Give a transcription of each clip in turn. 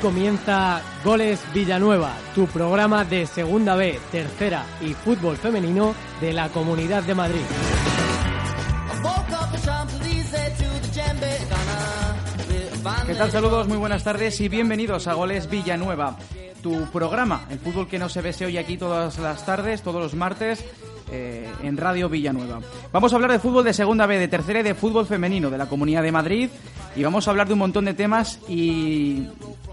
comienza Goles Villanueva, tu programa de Segunda B, Tercera y Fútbol Femenino de la Comunidad de Madrid. ¿Qué tal? Saludos, muy buenas tardes y bienvenidos a Goles Villanueva, tu programa, el fútbol que no se ve se oye aquí todas las tardes, todos los martes, eh, en Radio Villanueva. Vamos a hablar de fútbol de segunda B, de tercera y de fútbol femenino de la Comunidad de Madrid y vamos a hablar de un montón de temas y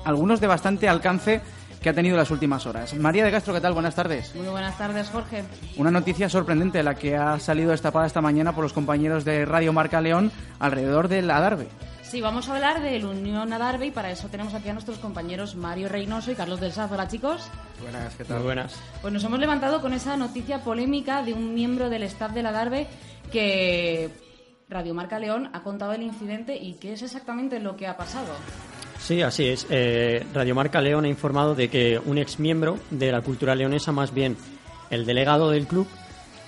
algunos de bastante alcance que ha tenido las últimas horas. María de Castro, ¿qué tal? Buenas tardes. Muy buenas tardes, Jorge. Una noticia sorprendente la que ha salido destapada esta mañana por los compañeros de Radio Marca León alrededor del Adarve. Sí, vamos a hablar del Unión Adarve y para eso tenemos aquí a nuestros compañeros Mario Reynoso y Carlos del Saz. Hola, chicos. Buenas, ¿qué tal? Muy buenas. Pues nos hemos levantado con esa noticia polémica de un miembro del staff del Adarve que Radio Marca León ha contado el incidente y qué es exactamente lo que ha pasado. Sí, así es. Eh, Radio Marca León ha informado de que un ex miembro de la cultura leonesa, más bien el delegado del club,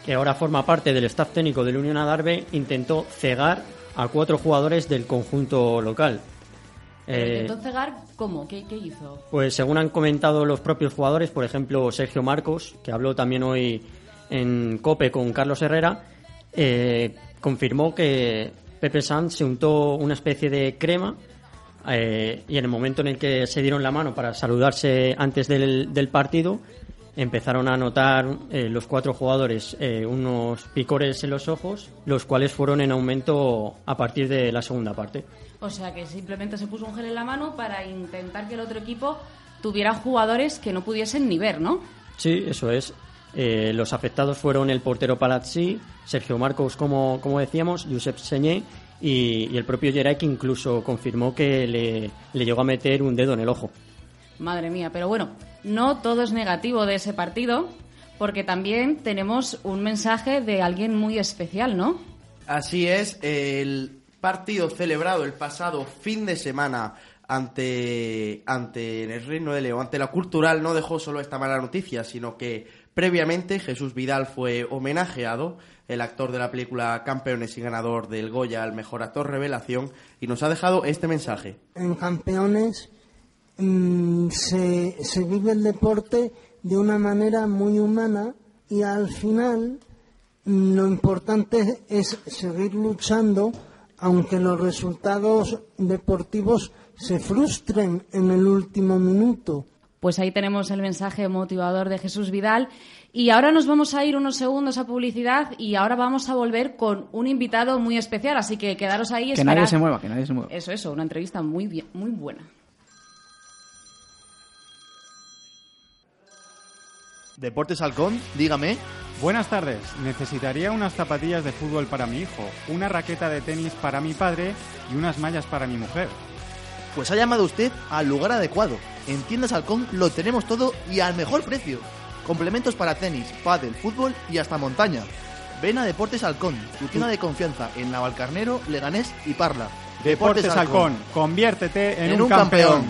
que ahora forma parte del staff técnico del Unión Adarve, intentó cegar a cuatro jugadores del conjunto local. Eh, ¿Intentó cegar cómo? ¿Qué, hizo? Pues según han comentado los propios jugadores, por ejemplo Sergio Marcos, que habló también hoy en COPE con Carlos Herrera, eh, confirmó que Pepe Sanz se untó una especie de crema eh, y en el momento en el que se dieron la mano para saludarse antes del, del partido, empezaron a notar eh, los cuatro jugadores eh, unos picores en los ojos, los cuales fueron en aumento a partir de la segunda parte. O sea que simplemente se puso un gel en la mano para intentar que el otro equipo tuviera jugadores que no pudiesen ni ver, ¿no? Sí, eso es. Eh, los afectados fueron el portero Palazzi, Sergio Marcos, como, como decíamos, Josep Señé y, el propio que incluso confirmó que le, le llegó a meter un dedo en el ojo. Madre mía, pero bueno, no todo es negativo de ese partido, porque también tenemos un mensaje de alguien muy especial, ¿no? Así es, el partido celebrado el pasado fin de semana ante, ante el Reino de León, ante la Cultural, no dejó solo esta mala noticia, sino que previamente Jesús Vidal fue homenajeado, el actor de la película Campeones y ganador del Goya al mejor actor revelación, y nos ha dejado este mensaje. En Campeones Mm, se, se vive el deporte de una manera muy humana y al final mm, lo importante es seguir luchando aunque los resultados deportivos se frustren en el último minuto. Pues ahí tenemos el mensaje motivador de Jesús Vidal. Y ahora nos vamos a ir unos segundos a publicidad y ahora vamos a volver con un invitado muy especial. Así que quedaros ahí. Que nadie se mueva, que nadie se mueva. Eso, eso, una entrevista muy, bien, muy buena. Deportes Halcón, dígame. Buenas tardes. Necesitaría unas zapatillas de fútbol para mi hijo, una raqueta de tenis para mi padre y unas mallas para mi mujer. Pues ha llamado usted al lugar adecuado. En Tiendas Halcón lo tenemos todo y al mejor precio. Complementos para tenis, pádel, fútbol y hasta montaña. Ven a Deportes Halcón, tu tienda de confianza en Navalcarnero, Leganés y Parla. Deportes, Halcón, conviértete en, un, campeón.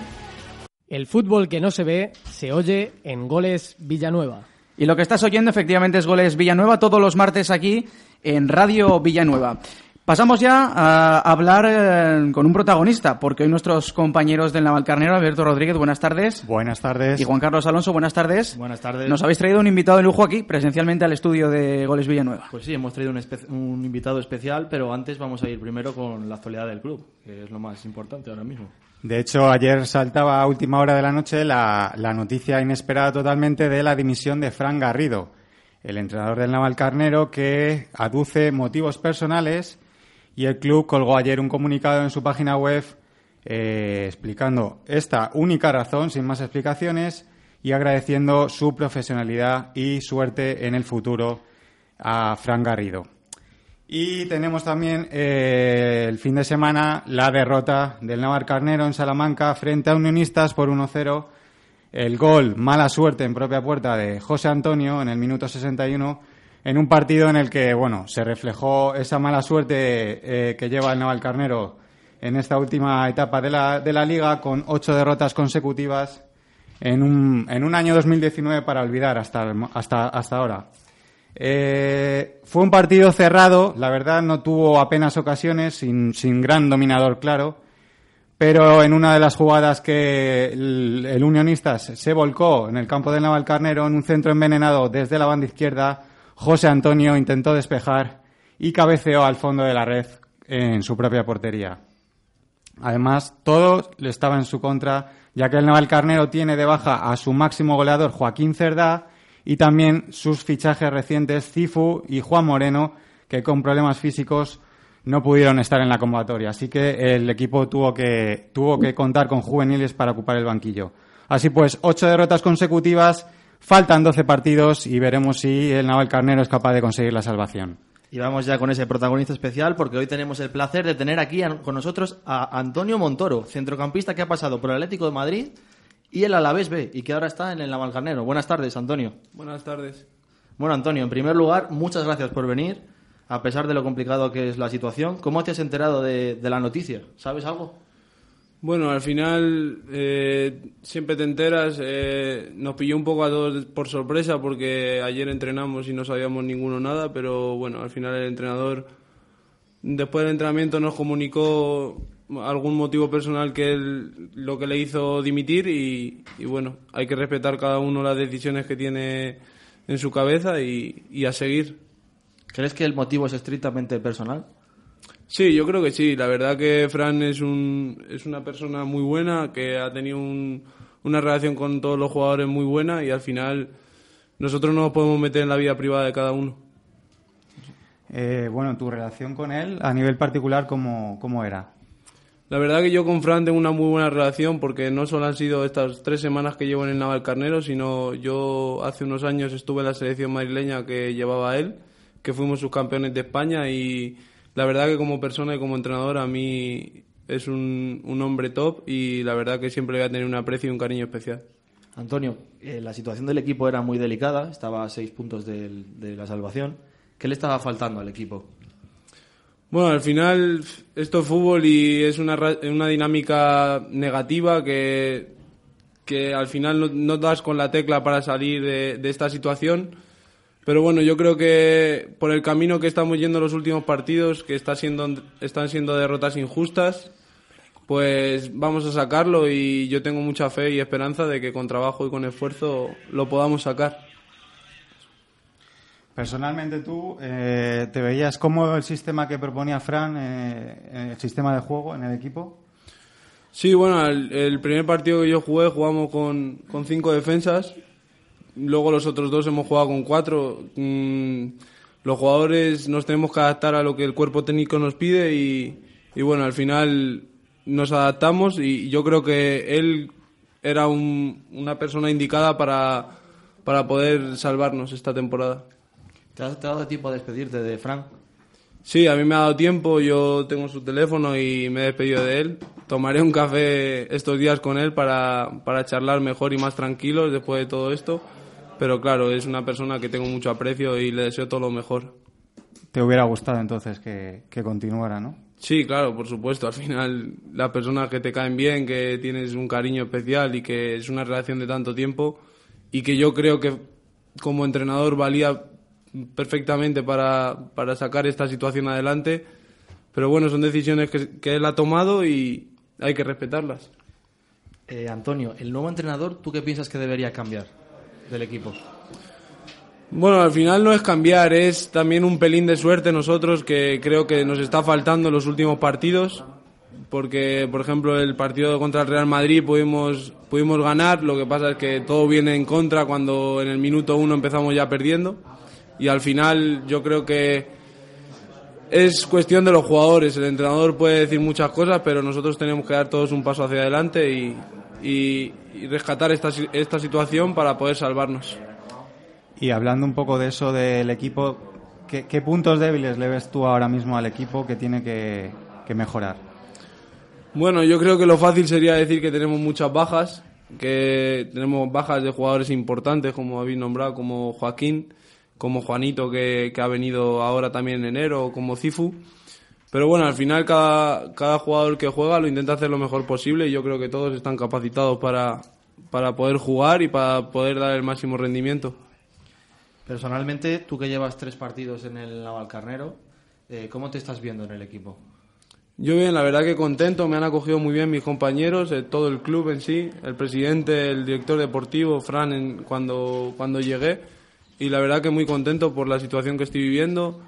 El fútbol que no se ve se oye en Goles Villanueva. Y lo que estás oyendo efectivamente es Goles Villanueva todos los martes aquí en Radio Villanueva. Pasamos ya a hablar eh, con un protagonista, porque hoy nuestros compañeros del Navalcarnero, Alberto Rodríguez, buenas tardes. Buenas tardes. Y Juan Carlos Alonso, buenas tardes. Buenas tardes. Nos habéis traído un invitado de lujo aquí, presencialmente al estudio de Goles Villanueva. Pues sí, hemos traído un, un invitado especial, pero antes vamos a ir primero con la actualidad del club, que es lo más importante ahora mismo. De hecho, ayer saltaba a última hora de la noche la, noticia inesperada totalmente de la dimisión de Fran Garrido, el entrenador del Navalcarnero, que aduce motivos personales y el club colgó ayer un comunicado en su página web eh, explicando esta única razón, sin más explicaciones, y agradeciendo su profesionalidad y suerte en el futuro a Fran Garrido. Y tenemos también eh, el fin de semana la derrota del Navarcarnero en Salamanca frente a Unionistas por 1-0. El gol, mala suerte en propia puerta de José Antonio en el minuto 61, en un partido en el que, bueno, se reflejó esa mala suerte eh, que lleva el Navalcarnero en esta última etapa de la, de la liga con ocho derrotas consecutivas en un, en un año 2019 para olvidar hasta, hasta, hasta ahora. Eh, fue un partido cerrado, la verdad no tuvo apenas ocasiones, sin, sin gran dominador claro, pero en una de las jugadas que el, el Unionistas se volcó en el campo del Navalcarnero, en un centro envenenado desde la banda izquierda, José Antonio intentó despejar y cabeceó al fondo de la red en su propia portería. Además, todo le estaba en su contra, ya que el Navalcarnero tiene de baja a su máximo goleador Joaquín Cerdá y también sus fichajes recientes Cifu y Juan Moreno, que con problemas físicos no pudieron estar en la convocatoria. Así que el equipo tuvo que, tuvo que contar con juveniles para ocupar el banquillo. Así pues, ocho derrotas consecutivas, faltan doce partidos y veremos si el Navalcarnero es capaz de conseguir la salvación. Y vamos ya con ese protagonista especial porque hoy tenemos el placer de tener aquí con nosotros a Antonio Montoro, centrocampista que ha pasado por el Atlético de Madrid y el Alavés B y que ahora está en el Navalcarnero. Buenas tardes, Antonio. Buenas tardes. Bueno, Antonio, en primer lugar, muchas gracias por venir, a pesar de lo complicado que es la situación. ¿Cómo te has enterado de, de la noticia? ¿Sabes algo? Bueno, al final eh, siempre te enteras. eh, nos pilló un poco a todos por sorpresa porque ayer entrenamos y no sabíamos ninguno nada, pero bueno, al final el entrenador después del entrenamiento nos comunicó algún motivo personal que él lo que le hizo dimitir y, bueno, hay que respetar cada uno las decisiones que tiene en su cabeza y, y a seguir. ¿Crees que el motivo es estrictamente personal? Sí, yo creo que sí. La verdad que Fran es, un, es una persona muy buena, que ha tenido un- una relación con todos los jugadores muy buena y al final nosotros no nos podemos meter en la vida privada de cada uno. Eh, bueno, tu relación con él a nivel particular, ¿cómo, cómo era? La verdad que yo con Fran tengo una muy buena relación porque no solo han sido estas tres semanas que llevo en el Navalcarnero, sino yo hace unos años estuve en la selección madrileña que llevaba él, que fuimos subcampeones de España y la verdad que como persona y como entrenador a mí es un, un hombre top y la verdad que siempre le voy a tener un aprecio y un cariño especial. Antonio, eh, la situación del equipo era muy delicada, estaba a seis puntos del- de la salvación. ¿Qué le estaba faltando al equipo? Bueno, al final esto es fútbol y es una, una dinámica negativa que, que al final no, no das con la tecla para salir de, de esta situación. Pero bueno, yo creo que por el camino que estamos yendo los últimos partidos, que está siendo, están siendo derrotas injustas, pues vamos a sacarlo y yo tengo mucha fe y esperanza de que con trabajo y con esfuerzo lo podamos sacar. Personalmente tú, eh, ¿te veías cómodo el sistema que proponía Fran, eh, el sistema de juego en el equipo? Sí, bueno, el, el primer partido que yo jugué jugamos con, con cinco defensas. Luego los otros dos hemos jugado con cuatro. Mm, los jugadores nos tenemos que adaptar a lo que el cuerpo técnico nos pide y, y bueno, al final nos adaptamos y yo creo que él era un- una persona indicada para, para poder salvarnos esta temporada. ¿Te ha, te ha dado tiempo a despedirte de Frank? Sí, a mí me ha dado tiempo, yo tengo su teléfono y me he despedido de él. Tomaré un café estos días con él para, para charlar mejor y más tranquilos después de todo esto. Pero claro, es una persona que tengo mucho aprecio y le deseo todo lo mejor. ¿Te hubiera gustado entonces que, que continuara, no? Sí, claro, por supuesto. Al final, las personas que te caen bien, que tienes un cariño especial y que es una relación de tanto tiempo y que yo creo que como entrenador valía perfectamente para, para sacar esta situación adelante. Pero bueno, son decisiones que, que él ha tomado y hay que respetarlas. Eh, Antonio, el nuevo entrenador, ¿tú qué piensas que debería cambiar del equipo? Bueno, al final no es cambiar, es también un pelín de suerte nosotros que creo que nos está faltando en los últimos partidos. Porque, por ejemplo, el partido contra el Real Madrid pudimos, pudimos ganar, lo que pasa es que todo viene en contra cuando en el minuto uno empezamos ya perdiendo. Y al final yo creo que es cuestión de los jugadores. El entrenador puede decir muchas cosas, pero nosotros tenemos que dar todos un paso hacia adelante y, y- y rescatar esta, esta situación para poder salvarnos. Y hablando un poco de eso del equipo, ¿qué, qué puntos débiles le ves tú ahora mismo al equipo que tiene que, que mejorar? Bueno, yo creo que lo fácil sería decir que tenemos muchas bajas, que tenemos bajas de jugadores importantes, como habéis nombrado, como Joaquín, como Juanito, que, que ha venido ahora también en enero, como Cifu. Pero bueno, al final cada, cada jugador que juega lo intenta hacer lo mejor posible y yo creo que todos están capacitados para, para poder jugar y para poder dar el máximo rendimiento. Personalmente, tú que llevas tres partidos en el Navalcarnero, eh, ¿cómo te estás viendo en el equipo? Yo bien, la verdad que contento, me han acogido muy bien mis compañeros, eh, todo el club en sí, el presidente, el director deportivo, Fran, en, cuando, cuando llegué, y la verdad que muy contento por la situación que estoy viviendo,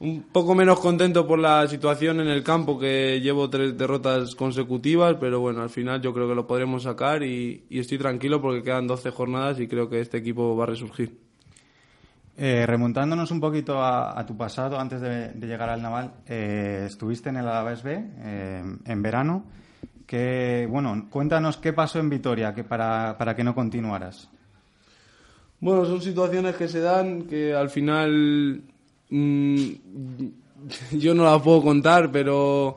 un poco menos contento por la situación en el campo, que llevo tres derrotas consecutivas, pero bueno, al final yo creo que lo podremos sacar y, y estoy tranquilo porque quedan 12 jornadas y creo que este equipo va a resurgir. Eh, remontándonos un poquito a, tu pasado, antes de, llegar al Naval, eh, estuviste en el Alavés B eh, en verano. Que, bueno, cuéntanos qué pasó en Vitoria que para, para que no continuaras. Bueno, son situaciones que se dan que al final mm, yo no las puedo contar, pero,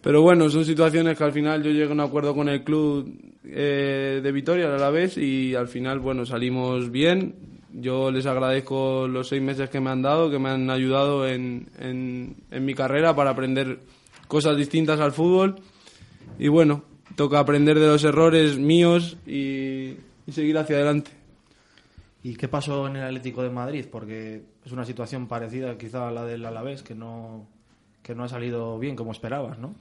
pero bueno, son situaciones que al final yo llegué a un acuerdo con el club de Vitoria, el Alavés, y al final, bueno, salimos bien yo les agradezco los seis meses que me han dado, que me han ayudado en, en, mi carrera para aprender cosas distintas al fútbol. Y bueno, toca aprender de los errores míos y, seguir hacia adelante. ¿Y qué pasó en el Atlético de Madrid? Porque es una situación parecida quizá a la del Alavés, que no, que no ha salido bien como esperabas, ¿no?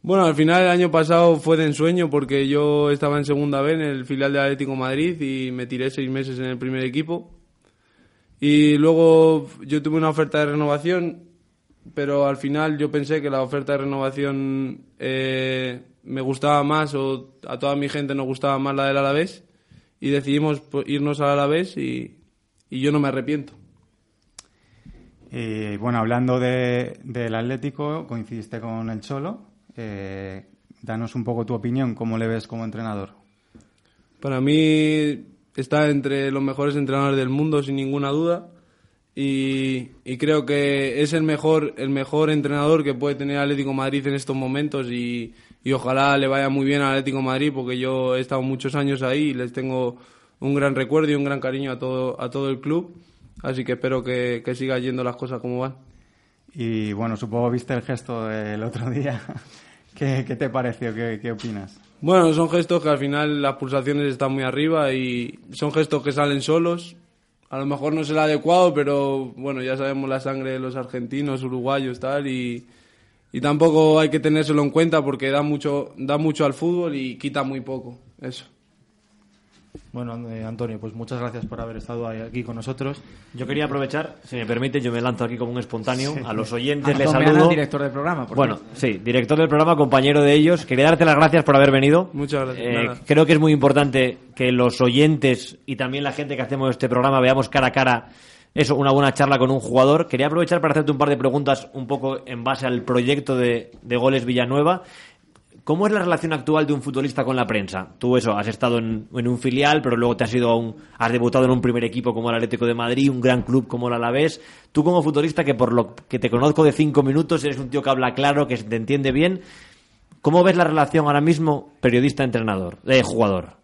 Bueno, al final el año pasado fue de ensueño porque yo estaba en segunda B en el filial de Atlético Madrid y me tiré seis meses en el primer equipo. Y luego yo tuve una oferta de renovación, pero al final yo pensé que la oferta de renovación eh, me gustaba más o a toda mi gente nos gustaba más la del Alavés y decidimos irnos al Alavés y, y yo no me arrepiento. Y bueno, hablando de, del Atlético, coincidiste con el Cholo eh, danos un poco tu opinión, ¿cómo le ves como entrenador? Para mí está entre los mejores entrenadores del mundo, sin ninguna duda. Y, creo que es el mejor, el mejor entrenador que puede tener Atlético Madrid en estos momentos y, ojalá le vaya muy bien al Atlético Madrid porque yo he estado muchos años ahí y les tengo un gran recuerdo y un gran cariño a todo, a todo el club. Así que espero que, que siga yendo las cosas como van. Y bueno, supongo viste el gesto del otro día ¿Qué, te pareció? ¿Qué, opinas? Bueno, son gestos que al final las pulsaciones están muy arriba y son gestos que salen solos. A lo mejor no es el adecuado, pero bueno, ya sabemos la sangre de los argentinos, uruguayos, tal, y, y tampoco hay que tenérselo en cuenta porque da mucho, da mucho al fútbol y quita muy poco. Eso. Bueno, eh, Antonio, pues muchas gracias por haber estado aquí con nosotros. Yo quería aprovechar, si me permite, yo me lanzo aquí como un espontáneo. A los oyentes les saludo. director del programa. bueno, sí, director del programa, compañero de ellos. Quería darte las gracias por haber venido. Muchas gracias. Eh, creo que es muy importante que los oyentes y también la gente que hacemos este programa veamos cara a cara eso, una buena charla con un jugador. Quería aprovechar para hacerte un par de preguntas un poco en base al proyecto de, de Goles Villanueva. ¿Cómo es la relación actual de un futbolista con la prensa? Tú eso, has estado en, un filial, pero luego te has ido a un, debutado en un primer equipo como el Atlético de Madrid, un gran club como el Alavés. Tú como futbolista, que por lo que te conozco de cinco minutos, eres un tío que habla claro, que te entiende bien. ¿Cómo ves la relación ahora mismo periodista-entrenador, de jugador?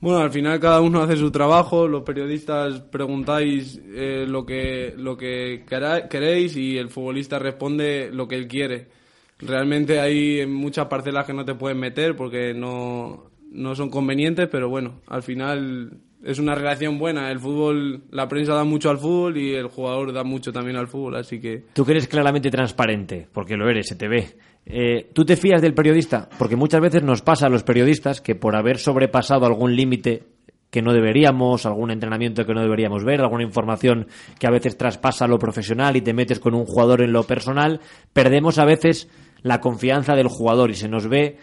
Bueno, al final cada uno hace su trabajo, los periodistas preguntáis eh, lo que, lo que queréis y el futbolista responde lo que él quiere. Realmente hay muchas parcelas que no te pueden meter porque no, no son convenientes, pero bueno, al final es una relación buena. El fútbol, la prensa da mucho al fútbol y el jugador da mucho también al fútbol, así que... Tú que eres claramente transparente, porque lo eres, se te ve. Eh, ¿Tú te fías del periodista? Porque muchas veces nos pasa a los periodistas que por haber sobrepasado algún límite que no deberíamos, algún entrenamiento que no deberíamos ver, alguna información que a veces traspasa lo profesional y te metes con un jugador en lo personal, perdemos a veces la confianza del jugador y se nos ve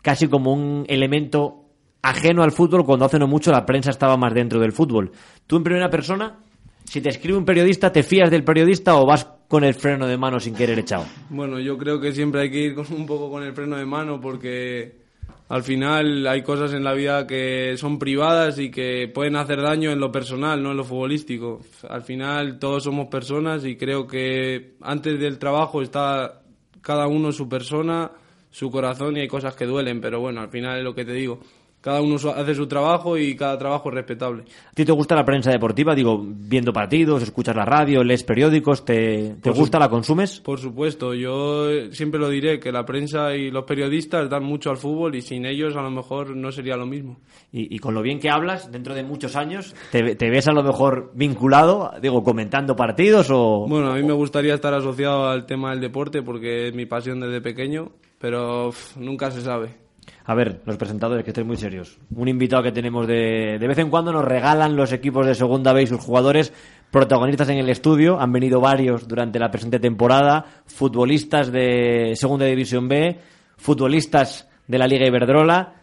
casi como un elemento ajeno al fútbol cuando hace no mucho la prensa estaba más dentro del fútbol. Tú en primera persona, si te escribe un periodista, ¿te fías del periodista o vas con el freno de mano sin querer echado? Bueno, yo creo que siempre hay que ir un poco con el freno de mano porque al final hay cosas en la vida que son privadas y que pueden hacer daño en lo personal, no en lo futbolístico. Al final todos somos personas y creo que antes del trabajo está cada uno su persona, su corazón y hay cosas que duelen, pero bueno, al final es lo que te digo. Cada uno hace su trabajo y cada trabajo es respetable. ¿A ti te gusta la prensa deportiva? Digo, viendo partidos, escuchas la radio, lees periódicos, ¿te, te gusta, la consumes? Por supuesto, yo siempre lo diré, que la prensa y los periodistas dan mucho al fútbol y sin ellos a lo mejor no sería lo mismo. Y, con lo bien que hablas, dentro de muchos años, ¿te, ¿te, ves a lo mejor vinculado, digo, comentando partidos o...? Bueno, a mí me gustaría estar asociado al tema del deporte porque es mi pasión desde pequeño, pero nunca se sabe. A ver, los presentadores, que estén muy serios. Un invitado que tenemos de, de vez en cuando nos regalan los equipos de segunda B sus jugadores protagonistas en el estudio. Han venido varios durante la presente temporada. Futbolistas de segunda división B, futbolistas de la Liga Iberdrola.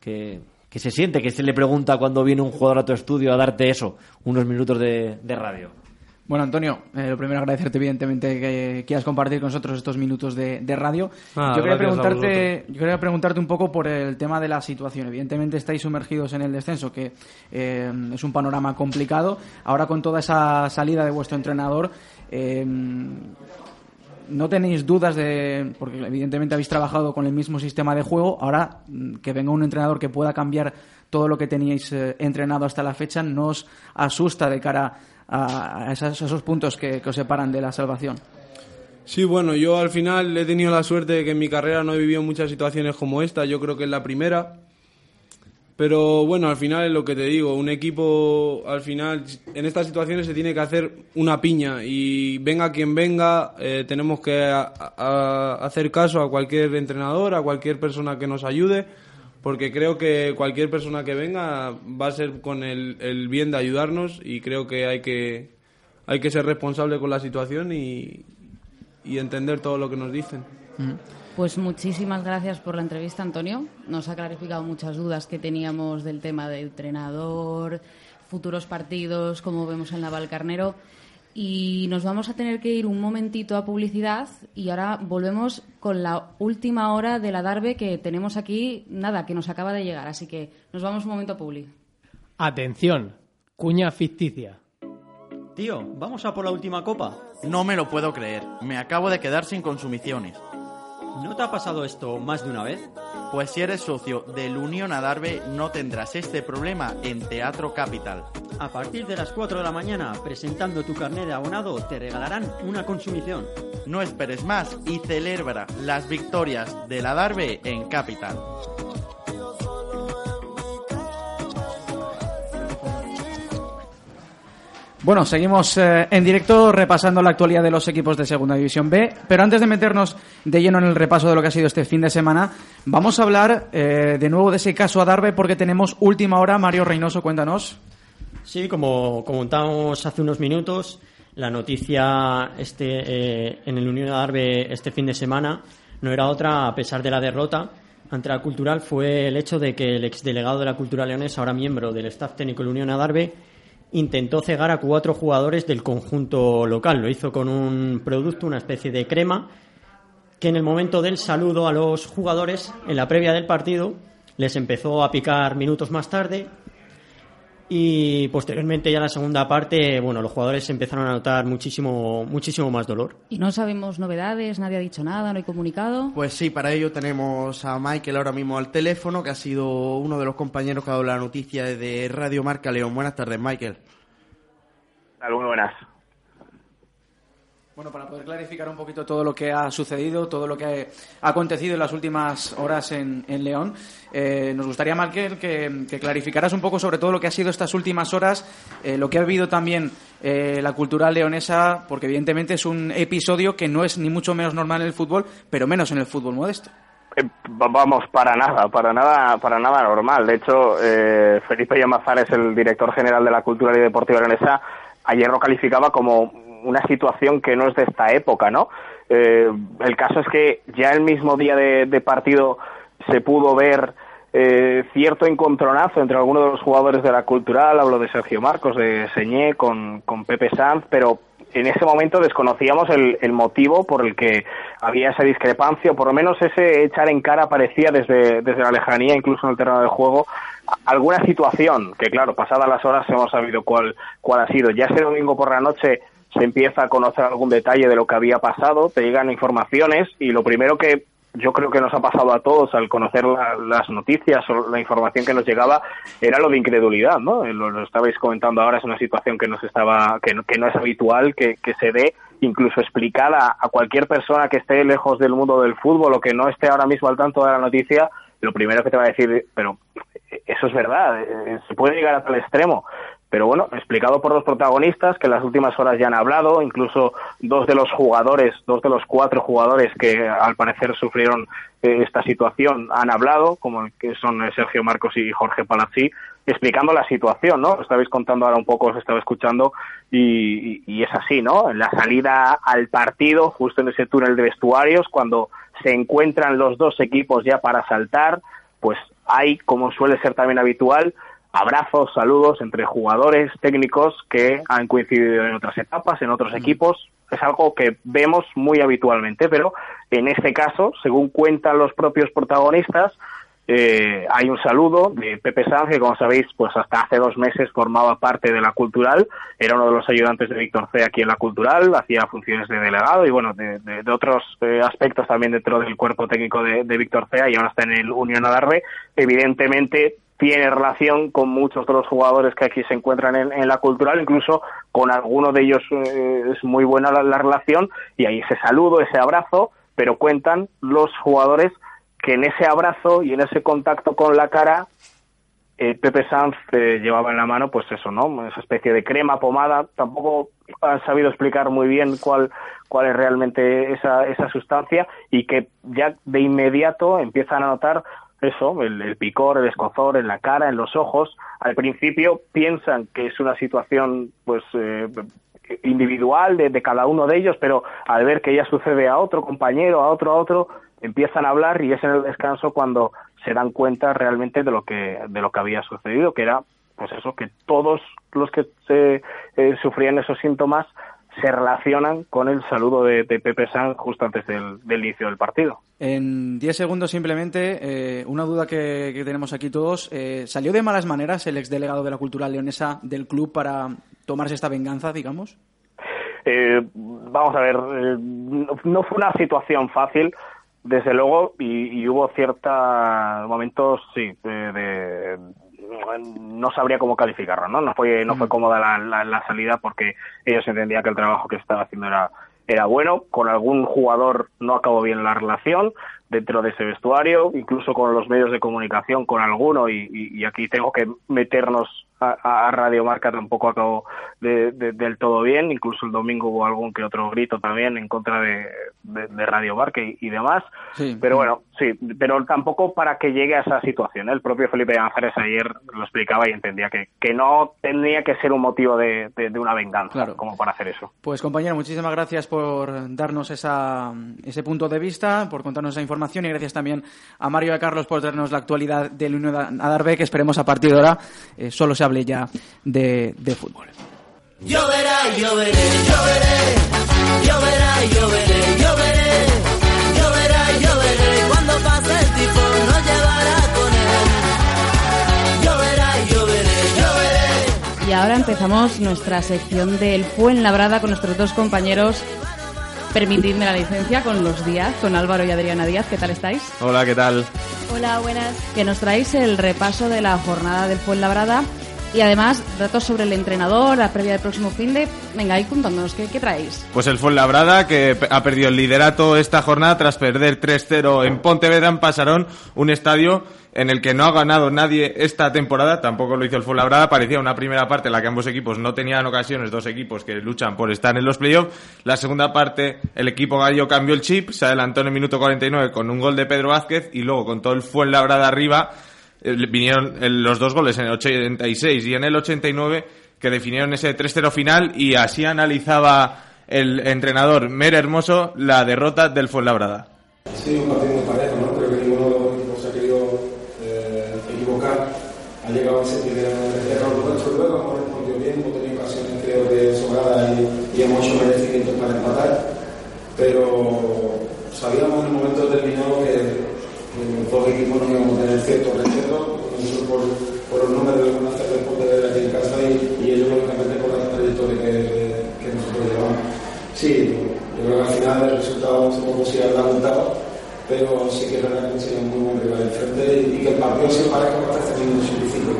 Que, que se siente, que se le pregunta cuando viene un jugador a tu estudio a darte eso, unos minutos de radio. Bueno, Antonio, eh, lo primero agradecerte evidentemente que quieras compartir con nosotros estos minutos de, radio. Ah, yo, quería preguntarte, yo quería preguntarte un poco por el tema de la situación. Evidentemente estáis sumergidos en el descenso, que eh, es un panorama complicado. Ahora con toda esa salida de vuestro entrenador, eh, no tenéis dudas de, porque evidentemente habéis trabajado con el mismo sistema de juego, ahora mm, que venga un entrenador que pueda cambiar todo lo que teníais entrenado hasta la fecha, ¿no os asusta de cara a, esos, puntos que, os separan de la salvación. Sí, bueno, yo al final he tenido la suerte de que en mi carrera no he vivido muchas situaciones como esta, yo creo que es la primera. Pero bueno, al final es lo que te digo, un equipo al final en estas situaciones se tiene que hacer una piña y venga quien venga, eh, tenemos que hacer caso a cualquier entrenador, a cualquier persona que nos ayude porque creo que cualquier persona que venga va a ser con el, bien de ayudarnos y creo que hay que hay que ser responsable con la situación y, entender todo lo que nos dicen. Pues muchísimas gracias por la entrevista, Antonio. Nos ha clarificado muchas dudas que teníamos del tema del entrenador, futuros partidos, como vemos en la Valcarnero. Y nos vamos a tener que ir un momentito a publicidad y ahora volvemos con la última hora de la Darbe que tenemos aquí, nada, que nos acaba de llegar. Así que nos vamos un momento a publi. Atención, cuña ficticia. Tío, ¿vamos a por la última copa? No me lo puedo creer. Me acabo de quedar sin consumiciones. ¿No te ha pasado esto más de una vez? Pues si eres socio del Unión Adarve no tendrás este problema en Teatro Capital. A partir de las 4 de la mañana, presentando tu carnet de abonado, te regalarán una consumición. No esperes más y celebra las victorias del Adarve en Capital. Bueno, seguimos eh, en directo repasando la actualidad de los equipos de Segunda División B, pero antes de meternos de lleno en el repaso de lo que ha sido este fin de semana, vamos a hablar eh, de nuevo de ese caso Adarve porque tenemos última hora. Mario Reynoso, cuéntanos. Sí, como comentamos hace unos minutos, la noticia este, eh, en el Unión Adarve este fin de semana no era otra, a pesar de la derrota ante la Cultural, fue el hecho de que el exdelegado de la Cultura Leonesa, ahora miembro del staff técnico de la Unión Adarve, intentó cegar a cuatro jugadores del conjunto local. Lo hizo con un producto, una especie de crema, que en el momento del saludo a los jugadores, en la previa del partido, les empezó a picar minutos más tarde y posteriormente ya en la segunda parte, bueno, los jugadores empezaron a notar muchísimo, muchísimo más dolor. ¿Y no sabemos novedades? ¿Nadie ha dicho nada? ¿No hay comunicado? Pues sí, para ello tenemos a Michael ahora mismo al teléfono, que ha sido uno de los compañeros que ha dado la noticia de Radio Marca León. Buenas tardes, Michael. Muy buenas. Bueno, para poder clarificar un poquito todo lo que ha sucedido, todo lo que ha acontecido en las últimas horas en, León, eh, nos gustaría, Markel, que, clarificaras un poco sobre todo lo que ha sido estas últimas horas, eh, lo que ha vivido también eh, la cultura leonesa, porque evidentemente es un episodio que no es ni mucho menos normal en el fútbol, pero menos en el fútbol modesto. vamos, para nada, para nada, para nada normal. De hecho, Felipe Llamazar es el director general de la Cultura y Deportiva Leonesa. Ayer lo calificaba como una situación que no es de esta época, ¿no? Eh, el caso es que ya el mismo día de, partido se pudo ver eh, cierto encontronazo entre algunos de los jugadores de la cultural, hablo de Sergio Marcos, de Señé, con, con Pepe Sanz, pero en ese momento desconocíamos el, el, motivo por el que había esa discrepancia, o por lo menos ese echar en cara parecía desde, desde la lejanía, incluso en el terreno de juego, alguna situación que, claro, pasadas las horas hemos sabido cuál, cuál ha sido. Ya ese domingo por la noche se empieza a conocer algún detalle de lo que había pasado, te llegan informaciones y lo primero que yo creo que nos ha pasado a todos al conocer las noticias o la información que nos llegaba, era lo de incredulidad, ¿no? Lo, estabais comentando ahora, es una situación que, nos estaba, que, que no es habitual que, que se dé incluso explicada a cualquier persona que esté lejos del mundo del fútbol o que no esté ahora mismo al tanto de la noticia, lo primero que te va a decir, pero eso es verdad, eh, se puede llegar a tal extremo. Pero bueno, explicado por los protagonistas que en las últimas horas ya han hablado, incluso dos de los jugadores, dos de los cuatro jugadores que al parecer sufrieron eh, esta situación han hablado, como que son Sergio Marcos y Jorge Palazzi, explicando la situación, ¿no? Lo estabais contando ahora un poco, os estaba escuchando y, y, es así, ¿no? En la salida al partido, justo en ese túnel de vestuarios, cuando se encuentran los dos equipos ya para saltar, pues hay, como suele ser también habitual, abrazos, saludos entre jugadores, técnicos que han coincidido en otras etapas, en otros equipos. Es algo que vemos muy habitualmente, pero en este caso, según cuentan los propios protagonistas, eh, hay un saludo de Pepe Sanz, que como sabéis, pues hasta hace dos meses formaba parte de la Cultural, era uno de los ayudantes de Víctor C aquí en la Cultural, hacía funciones de delegado y bueno, de, otros eh, aspectos también dentro del cuerpo técnico de, Víctor C y ahora está en el Unión Adarve. Evidentemente tiene relación con muchos de los jugadores que aquí se encuentran en, la cultural, incluso con algunos de ellos eh, es muy buena la, relación y hay ese saludo, ese abrazo, pero cuentan los jugadores que en ese abrazo y en ese contacto con la cara eh, Pepe Sanz eh, llevaba en la mano, pues eso, ¿no? Esa especie de crema pomada. Tampoco han sabido explicar muy bien cuál, cuál es realmente esa, esa sustancia y que ya de inmediato empiezan a notar eso, el, picor, el escozor en la cara, en los ojos. Al principio piensan que es una situación, pues, eh, individual de, de, cada uno de ellos, pero al ver que ya sucede a otro compañero, a otro, a otro, empiezan a hablar y es en el descanso cuando se dan cuenta realmente de lo que, de lo que había sucedido, que era, pues eso, que todos los que se, eh, sufrían esos síntomas se relacionan con el saludo de, Pepe Sanz justo antes del, inicio del partido. En 10 segundos simplemente, eh, una duda que, tenemos aquí todos. Eh, ¿Salió de malas maneras el exdelegado de la cultura leonesa del club para tomarse esta venganza, digamos? Eh, vamos a ver, no fue una situación fácil, desde luego, y, hubo ciertos momentos, sí, de, no sabría cómo calificarlo, ¿no? No fue, no fue cómoda la, la, salida porque ellos entendían que el trabajo que estaba haciendo era, era bueno. Con algún jugador no acabó bien la relación dentro de ese vestuario, incluso con los medios de comunicación, con alguno, y aquí tengo que meternos a, Radio Marca tampoco acabó del todo bien. Incluso el domingo hubo algún que otro grito también en contra de, Radio Marca y, demás. Pero bueno, sí, pero tampoco para que llegue a esa situación. El propio Felipe Ángeles ayer lo explicaba y entendía que, que no tendría que ser un motivo de, una venganza como para hacer eso. Pues compañero, muchísimas gracias por darnos esa, ese punto de vista, por contarnos esa información y gracias también a Mario y a Carlos por darnos la actualidad del Unión Adarve, que esperemos a partir de ahora eh, solo se ya de, de fútbol. Lloverá, lloveré, lloveré, lloverá, lloveré, lloveré, lloverá, lloveré, cuando pase el tifón nos llevará con él. Lloverá, lloveré, lloveré. Y ahora empezamos nuestra sección del Fuenlabrada con nuestros dos compañeros Permitidme la licencia con los Díaz, con Álvaro y Adriana Díaz. ¿Qué tal estáis? Hola, ¿qué tal? Hola, buenas. Que nos traéis el repaso de la jornada del Fuenlabrada y además, datos sobre el entrenador, la previa del próximo fin de. Venga, ahí contándonos, ¿qué, ¿qué, traéis? Pues el Fuenlabrada, que ha perdido el liderato esta jornada tras perder 3-0 en Pontevedra, en Pasarón, un estadio en el que no ha ganado nadie esta temporada, tampoco lo hizo el Fuenlabrada, parecía una primera parte en la que ambos equipos no tenían ocasiones, dos equipos que luchan por estar en los playoffs, la segunda parte el equipo gallo cambió el chip, se adelantó en el minuto 49 con un gol de Pedro Vázquez y luego con todo el Fuenlabrada arriba vinieron los dos goles en el 86 y en el 89 que definieron ese 3-0 final y así analizaba el entrenador Mer Hermoso la derrota del Fuenlabrada. Sí, un partido muy parejo, ¿no? Creo que ninguno se ha querido eh, equivocar. Ha llegado a ese primer error nuestro luego, hemos respondido bien, hemos tenido ocasiones creo de sobrada y, y hemos hecho merecimientos para empatar, pero sabíamos en el momento determinado que los equipos no íbamos a tener cierto respeto, nosotros por, por los números de algunas hacer deporte de aquí en casa y, y ellos lógicamente por la trayectoria que, que, nosotros llevamos. Sí, yo creo que al final el resultado se puede considerar lamentado, pero sí que es verdad que un muy buen rival del frente y, y que el partido se parezca con este minuto 85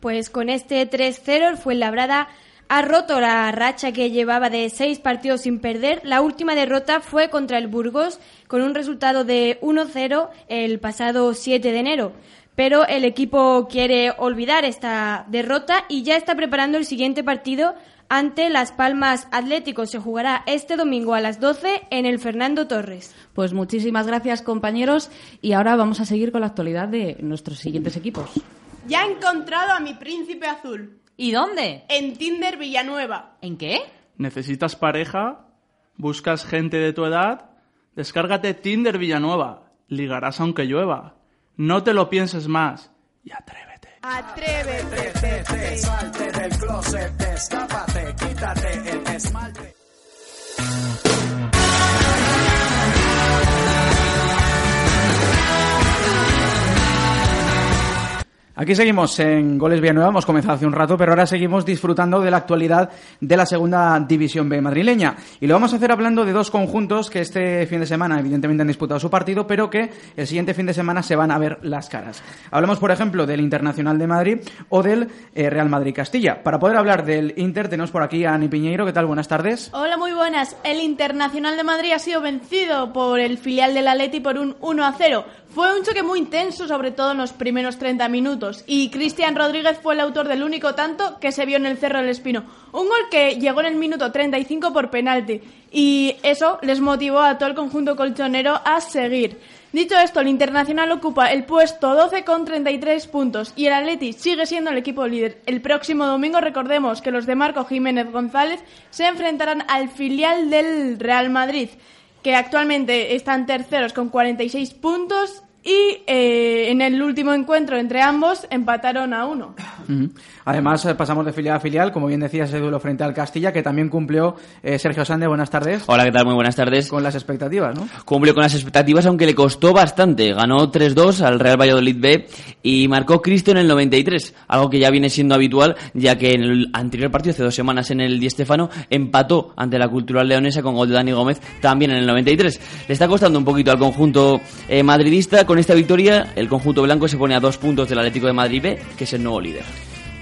Pues con este 3-0 el Fuenlabrada ha roto la racha que llevaba de seis partidos sin perder. La última derrota fue contra el Burgos con un resultado de 1-0 el pasado 7 de enero. Pero el equipo quiere olvidar esta derrota y ya está preparando el siguiente partido ante Las Palmas Atlético. Se jugará este domingo a las 12 en el Fernando Torres. Pues muchísimas gracias compañeros y ahora vamos a seguir con la actualidad de nuestros siguientes equipos. Ya he encontrado a mi príncipe azul. ¿Y dónde? En Tinder Villanueva. ¿En qué? ¿Necesitas pareja? ¿Buscas gente de tu edad? Descárgate Tinder Villanueva. Ligarás aunque llueva. No te lo pienses más y atrévete. Atrévete. Salte del closet, escápate, quítate el esmalte. Aquí seguimos en Goles Villanueva, hemos comenzado hace un rato, pero ahora seguimos disfrutando de la actualidad de la segunda división B madrileña. Y lo vamos a hacer hablando de dos conjuntos que este fin de semana evidentemente han disputado su partido, pero que el siguiente fin de semana se van a ver las caras. Hablamos, por ejemplo, del Internacional de Madrid o del eh, Real Madrid Castilla. Para poder hablar del Inter tenemos por aquí a Ani Piñeiro. ¿Qué tal? Buenas tardes. Hola, muy buenas. El Internacional de Madrid ha sido vencido por el filial del Atleti por un 1 a 0. Fue un choque muy intenso, sobre todo en los primeros 30 minutos, y Cristian Rodríguez fue el autor del único tanto que se vio en el Cerro del Espino. Un gol que llegó en el minuto 35 por penalti, y eso les motivó a todo el conjunto colchonero a seguir. Dicho esto, el Internacional ocupa el puesto 12 con 33 puntos y el Atleti sigue siendo el equipo líder. El próximo domingo recordemos que los de Marco Jiménez González se enfrentarán al filial del Real Madrid que actualmente están terceros con 46 puntos y eh, en el último encuentro entre ambos empataron a uno. Además, eh, pasamos de filial a filial, como bien decía, ese duelo frente al Castilla, que también cumplió eh, Sergio Sande. Buenas tardes. Hola, ¿qué tal? Muy buenas tardes. Con las expectativas, ¿no? Cumplió con las expectativas, aunque le costó bastante. Ganó 3-2 al Real Valladolid B y marcó Cristo en el 93, algo que ya viene siendo habitual, ya que en el anterior partido, hace dos semanas en el Di Stéfano, empató ante la Cultural Leonesa con gol de Dani Gómez, también en el 93. Le está costando un poquito al conjunto eh, madridista. Con esta victoria, el conjunto blanco se pone a dos puntos del Atlético de Madrid B, que es el nuevo líder.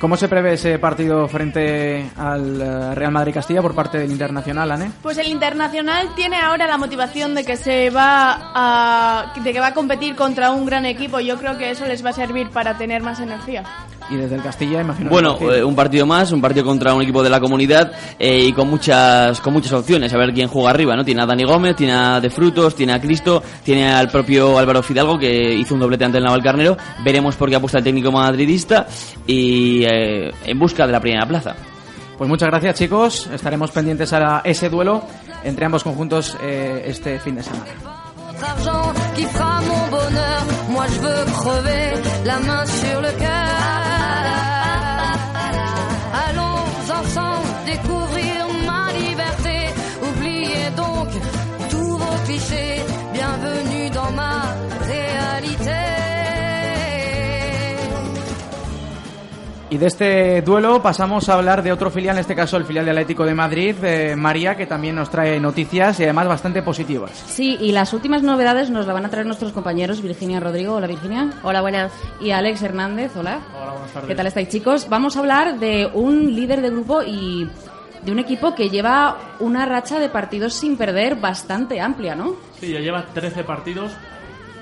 ¿Cómo se prevé ese partido frente al eh, Real Madrid Castilla por parte del Internacional, Ane? Pues el Internacional tiene ahora la motivación de que se va a de que va a competir contra un gran equipo. Yo creo que eso les va a servir para tener más energía. Y desde el Castilla, imagino. Bueno, eh, un partido más, un partido contra un equipo de la comunidad eh, y con muchas con muchas opciones. A ver quién juega arriba, ¿no? Tiene a Dani Gómez, tiene a De Frutos, tiene a Cristo, tiene al propio Álvaro Fidalgo que hizo un doblete ante el Navalcarnero. Veremos por qué apuesta el técnico madridista y eh, en busca de la primera plaza. Pues muchas gracias, chicos. Estaremos pendientes a ese duelo entre ambos conjuntos eh, este fin de semana. Votre argent qui fera mon bonheur. Moi je veux crever la main sur le cœur. Y de este duelo pasamos a hablar de otro filial, en este caso el filial del Atlético de Madrid, eh, María, que también nos trae noticias y además bastante positivas. Sí, y las últimas novedades nos la van a traer nuestros compañeros Virginia Rodrigo. Hola Virginia. Hola, buenas. Y Alex Hernández. Hola. Hola, buenas tardes. ¿Qué tal estáis chicos? Vamos a hablar de un líder de grupo y de un equipo que lleva una racha de partidos sin perder bastante amplia, ¿no? Sí, ya lleva 13 partidos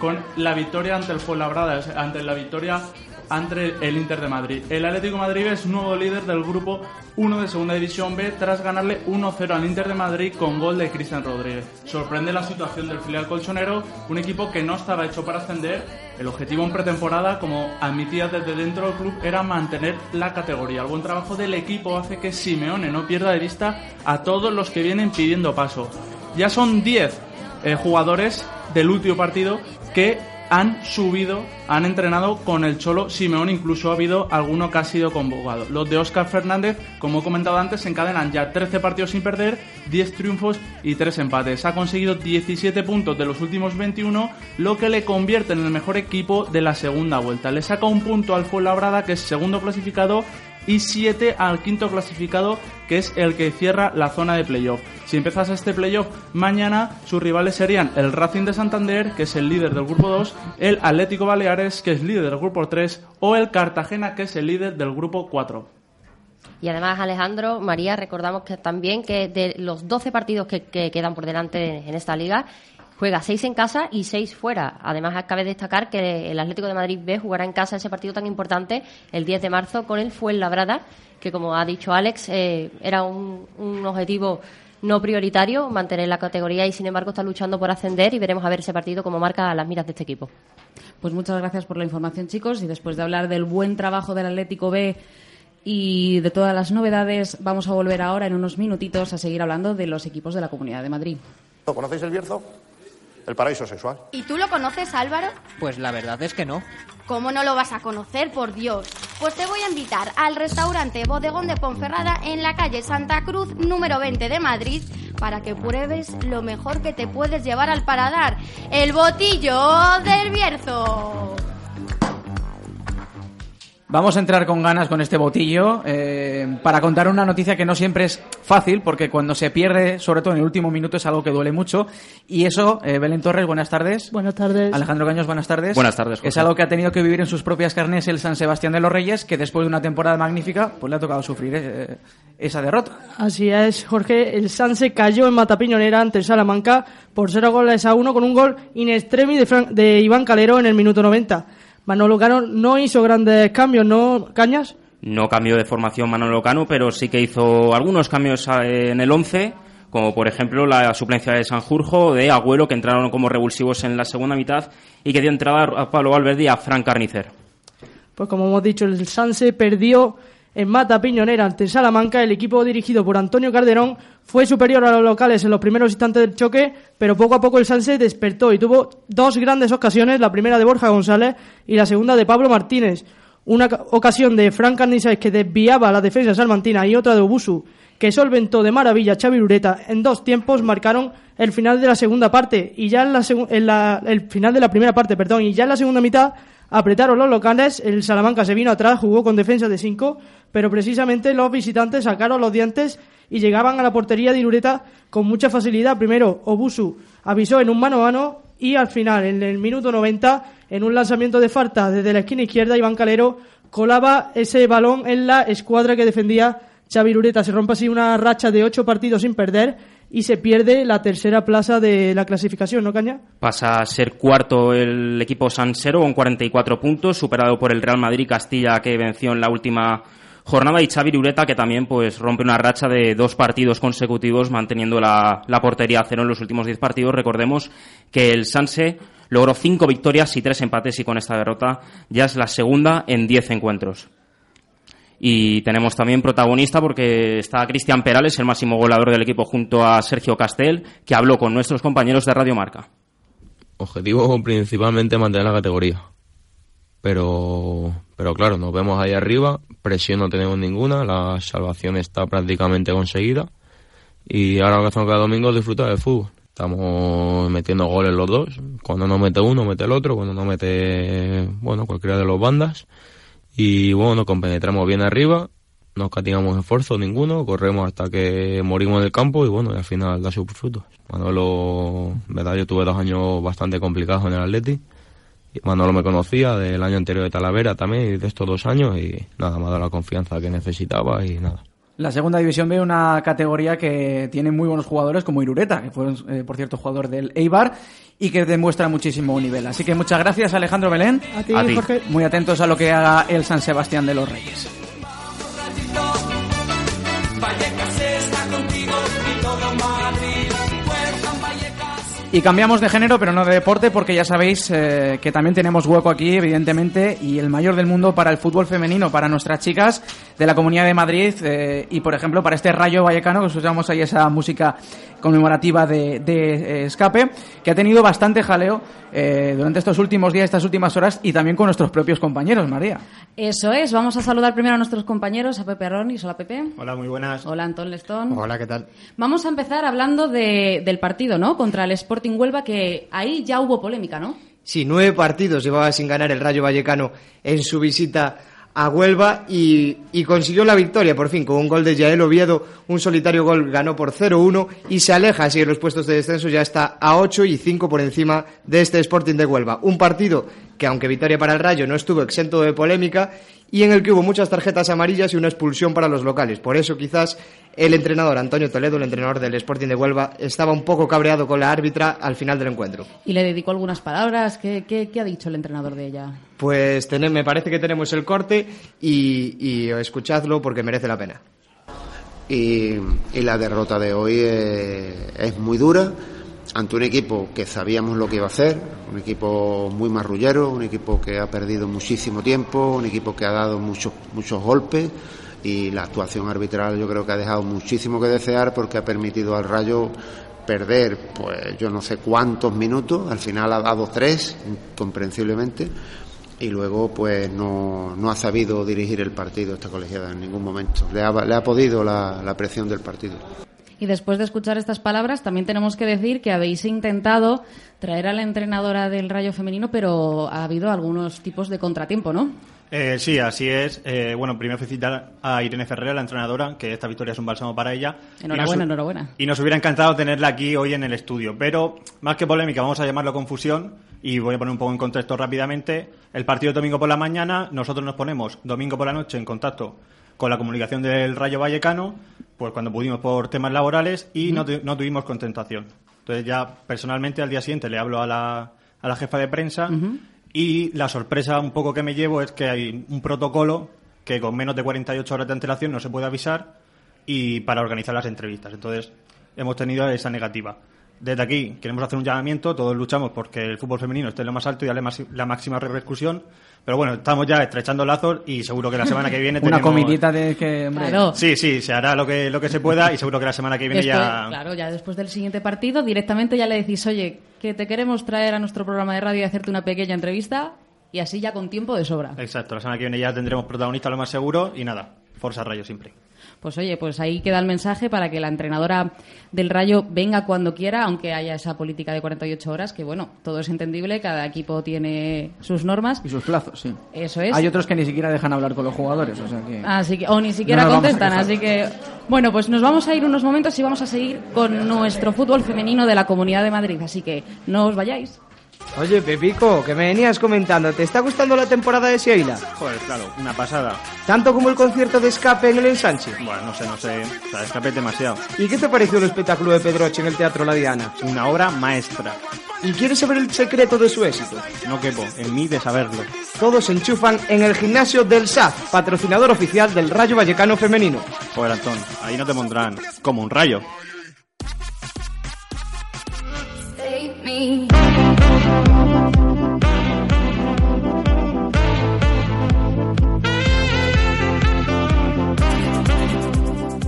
con la victoria ante el Fuenlabrada, ante la victoria ante el Inter de Madrid. El Atlético Madrid es nuevo líder del grupo 1 de Segunda División B tras ganarle 1-0 al Inter de Madrid con gol de Cristian Rodríguez. Sorprende la situación del filial colchonero, un equipo que no estaba hecho para ascender. El objetivo en pretemporada, como admitía desde dentro del club, era mantener la categoría. El buen trabajo del equipo hace que Simeone no pierda de vista a todos los que vienen pidiendo paso. Ya son 10 eh, jugadores del último partido que han subido, han entrenado con el Cholo Simeón, incluso ha habido alguno que ha sido convocado. Los de Óscar Fernández, como he comentado antes, encadenan ya 13 partidos sin perder, 10 triunfos y 3 empates. Ha conseguido 17 puntos de los últimos 21, lo que le convierte en el mejor equipo de la segunda vuelta. Le saca un punto al Fuenlabrada, que es segundo clasificado, y 7 al quinto clasificado, que es el que cierra la zona de playoff. Si empiezas este playoff mañana, sus rivales serían el Racing de Santander, que es el líder del grupo 2, el Atlético Baleares, que es líder del grupo 3, o el Cartagena, que es el líder del grupo 4. Y además, Alejandro, María, recordamos que también que de los 12 partidos que, que quedan por delante en esta liga, juega 6 en casa y 6 fuera. Además, cabe destacar que el Atlético de Madrid B jugará en casa ese partido tan importante el 10 de marzo con el Fuenlabrada, que como ha dicho Alex, eh, era un, un objetivo no prioritario mantener la categoría y sin embargo está luchando por ascender y veremos a ver ese partido como marca las miras de este equipo. Pues muchas gracias por la información, chicos. Y después de hablar del buen trabajo del Atlético B y de todas las novedades, vamos a volver ahora en unos minutitos a seguir hablando de los equipos de la Comunidad de Madrid. ¿Conocéis el Bierzo? El paraíso sexual. ¿Y tú lo conoces, Álvaro? Pues la verdad es que no. ¿Cómo no lo vas a conocer, por Dios? Pues te voy a invitar al restaurante Bodegón de Ponferrada en la calle Santa Cruz, número 20 de Madrid, para que pruebes lo mejor que te puedes llevar al paradar, el botillo del Bierzo. Vamos a entrar con ganas con este botillo eh, para contar una noticia que no siempre es fácil, porque cuando se pierde, sobre todo en el último minuto, es algo que duele mucho. Y eso, eh, Belén Torres, buenas tardes. Buenas tardes. Alejandro Caños, buenas tardes. Buenas tardes, Jorge. Es algo que ha tenido que vivir en sus propias carnes el San Sebastián de los Reyes, que después de una temporada magnífica, pues le ha tocado sufrir eh, esa derrota. Así es, Jorge. El Sanse cayó en Matapiñonera ante el Salamanca por 0 goles a 1 con un gol in extremis de, Fran- de Iván Calero en el minuto 90. Manolo Cano no hizo grandes cambios, ¿no, Cañas? No cambió de formación Manolo Cano, pero sí que hizo algunos cambios eh, en el 11, como por ejemplo la suplencia de Sanjurjo, de Agüero, que entraron como revulsivos en la segunda mitad, y que dio entrada a Pablo Valverde y a Fran Carnicer. Pues como hemos dicho, el Sanse perdió en Mata Piñonera ante Salamanca. El equipo dirigido por Antonio Calderón fue superior a los locales en los primeros instantes del choque, pero poco a poco el Sanse despertó y tuvo dos grandes ocasiones, la primera de Borja González y la segunda de Pablo Martínez. Una ca- ocasión de Fran Carnices que desviaba la defensa salmantina y otra de Obusu que solventó de maravilla Xavi Ureta en dos tiempos marcaron el final de la segunda parte y ya en la, en la- el final de la primera parte, perdón, y ya en la segunda mitad apretaron los locales, el Salamanca se vino atrás, jugó con defensa de 5, pero precisamente los visitantes sacaron los dientes y llegaban a la portería de Irureta con mucha facilidad. Primero, Obusu avisó en un mano a mano y al final, en el minuto 90, en un lanzamiento de falta desde la esquina izquierda, Iván Calero colaba ese balón en la escuadra que defendía Xavi Irureta. Se rompe así una racha de ocho partidos sin perder y se pierde la tercera plaza de la clasificación, ¿no, Caña? Pasa a ser cuarto el equipo Sansero con 44 puntos, superado por el Real Madrid Castilla que venció en la última jornada y Xavi Ureta que también pues rompe una racha de dos partidos consecutivos manteniendo la, la portería a cero en los últimos 10 partidos. Recordemos que el Sanse logró cinco victorias y tres empates y con esta derrota ya es la segunda en 10 encuentros. Y tenemos también protagonista porque está Cristian Perales, el máximo goleador del equipo, junto a Sergio Castel, que habló con nuestros compañeros de Radio Marca. Objetivo principalmente mantener la categoría. Pero, pero claro, nos vemos ahí arriba, presión no tenemos ninguna, la salvación está prácticamente conseguida. Y ahora lo que hacemos cada domingo es disfrutar del fútbol. Estamos metiendo goles los dos. Cuando no mete uno, mete el otro. Cuando no mete, bueno, cualquiera de los bandas. Y bueno, nos compenetramos bien arriba. No catigamos esfuerzo ninguno. Corremos hasta que morimos en el campo. Y bueno, y al final da sus frutos. Manolo, verdad, yo tuve dos años bastante complicados en el Atleti. Manolo me conocía del año anterior de Talavera también y de estos dos años. Y nada, me ha dado la confianza que necesitaba y nada. La segunda división B, una categoría que tiene muy buenos jugadores como Irureta, que fue, eh, por cierto, jugador del Eibar y que demuestra muchísimo nivel. Así que muchas gracias, Alejandro Belén. A ti, A ti. Jorge. Muy atentos a lo que haga el San Sebastián de los Reyes. Y cambiamos de género, pero no de deporte, porque ya sabéis eh, que también tenemos hueco aquí, evidentemente, y el mayor del mundo para el fútbol femenino, para nuestras chicas de la Comunidad de Madrid eh, y, por ejemplo, para este Rayo Vallecano, que escuchamos ahí esa música conmemorativa de, de, eh, escape, que ha tenido bastante jaleo eh, durante estos últimos días, estas últimas horas, y también con nuestros propios compañeros, María. Eso es, vamos a saludar primero a nuestros compañeros, a Pepe Ronis. Hola, Pepe. Hola, muy buenas. Hola, Antón Lestón. Hola, ¿qué tal? Vamos a empezar hablando de- del partido, ¿no? Contra el Sporting Huelva, que ahí ya hubo polémica, ¿no? Sí, nueve partidos llevaba sin ganar el Rayo Vallecano en su visita a Huelva y, consiguió la victoria por fin con un gol de Yael Oviedo, un solitario gol ganó por 0-1 y se aleja así en los puestos de descenso, ya está a 8 y 5 por encima de este Sporting de Huelva. Un partido que aunque victoria para el Rayo no estuvo exento de polémica y en el que hubo muchas tarjetas amarillas y una expulsión para los locales. Por eso quizás el entrenador Antonio Toledo, el entrenador del Sporting de Huelva, estaba un poco cabreado con la árbitra al final del encuentro. Y le dedicó algunas palabras. ¿Qué, qué, qué ha dicho el entrenador de ella? Pues tené- me parece que tenemos el corte y, y escuchadlo porque merece la pena. y, y la derrota de hoy eh, es muy dura ante un equipo que sabíamos lo que iba a hacer, un equipo muy marrullero, un equipo que ha perdido muchísimo tiempo, un equipo que ha dado muchos muchos golpes y la actuación arbitral yo creo que ha dejado muchísimo que desear porque ha permitido al Rayo perder pues yo no sé cuántos minutos, al final ha dado tres, comprensiblemente, y luego pues no, no ha sabido dirigir el partido esta colegiada en ningún momento. Le ha, le ha podido la, la presión del partido. Y después de escuchar estas palabras, también tenemos que decir que habéis intentado traer a la entrenadora del Rayo Femenino, pero ha habido algunos tipos de contratiempo, ¿no? Eh, sí, así es. Eh, bueno, primero felicitar a Irene Ferrer, la entrenadora, que esta victoria es un bálsamo para ella. Enhorabuena, Y nos- enhorabuena. Y nos hubiera encantado tenerla aquí hoy en el estudio. Pero, más que polémica, vamos a llamarlo confusión. Y voy a poner un poco en contexto rápidamente. El partido domingo por la mañana. Nosotros nos ponemos domingo por la noche en contacto con la comunicación del Rayo Vallecano, pues cuando pudimos por temas laborales y no, tu- no tuvimos contentación. Entonces ya personalmente al día siguiente le hablo a la, a la jefa de prensa y la sorpresa un poco que me llevo es que hay un protocolo que con menos de 48 horas de antelación no se puede avisar y para organizar las entrevistas. Entonces, hemos tenido esa negativa. Desde aquí queremos hacer un llamamiento, todos luchamos porque el fútbol femenino esté en lo más alto y darle la máxima repercusión. Pero bueno, estamos ya estrechando lazos y seguro que la semana que viene Una tenemos... comidita de que, hombre, Claro. Sí, sí, se hará lo que, lo que se pueda y seguro que la semana que viene Después, ya... Claro, ya después del siguiente partido, directamente ya le decís, oye, que te queremos traer a nuestro programa de radio y hacerte una pequeña entrevista, y así ya con tiempo de sobra. Exacto, la semana que viene ya tendremos protagonista lo más seguro y nada, Forza Rayo siempre. Pues oye, pues ahí queda el mensaje para que la entrenadora del Rayo venga cuando quiera, aunque haya esa política de 48 horas, que bueno, todo es entendible, cada equipo tiene sus normas. y sus plazos, sí. Eso es. Hay otros que ni siquiera dejan hablar con los jugadores, o sea que... Así que, o ni siquiera No contestan, así que bueno, pues nos vamos a ir unos momentos y vamos a seguir con nuestro fútbol femenino de la Comunidad de Madrid, así que no os vayáis. Oye, Pepico, que me venías comentando, ¿te está gustando la temporada de Sheila? Joder, claro, una pasada. ¿Tanto como el concierto de escape en el ensanche? Bueno, no sé, no sé, o sea, escapé demasiado. ¿Y qué te pareció el espectáculo de Pedroche en el Teatro La Diana? Una obra maestra. ¿Y quieres saber el secreto de su éxito? No quepo en mí de saberlo. Todos se enchufan en el gimnasio del SAF, patrocinador oficial del Rayo Vallecano Femenino. Joder, Antón, ahí no te pondrán como un rayo. Save me.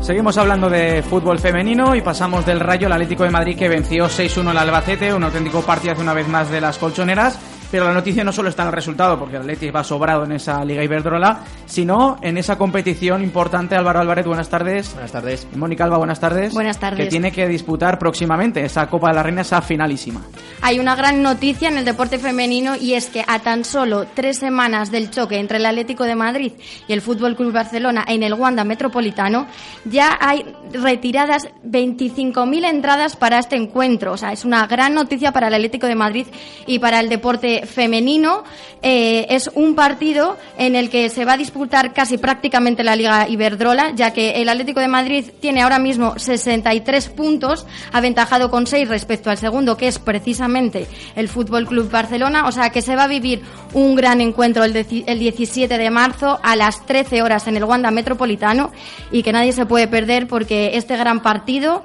Seguimos hablando de fútbol femenino y pasamos del Rayo al Atlético de Madrid que venció 6-1 al Albacete, un auténtico partido una vez más de las colchoneras. Pero la noticia no solo está en el resultado, porque el Atlético va sobrado en esa Liga Iberdrola, sino en esa competición importante. Álvaro Álvarez, buenas tardes. Buenas tardes. Mónica Alba, buenas tardes. Buenas tardes. Que tiene que disputar próximamente esa Copa de la Reina, esa finalísima. Hay una gran noticia en el deporte femenino y es que a tan solo tres semanas del choque entre el Atlético de Madrid y el Fútbol Club Barcelona en el Wanda Metropolitano ya hay retiradas 25.000 entradas para este encuentro. O sea, es una gran noticia para el Atlético de Madrid y para el deporte femenino. Eh, es un partido en el que se va a disputar casi prácticamente la Liga Iberdrola, ya que el Atlético de Madrid tiene ahora mismo 63 puntos, aventajado con 6 respecto al segundo, que es precisamente el Fútbol Club Barcelona. O sea que se va a vivir un gran encuentro el, el 17 de marzo a las 13 horas en el Wanda Metropolitano y que nadie se puede perder porque este gran partido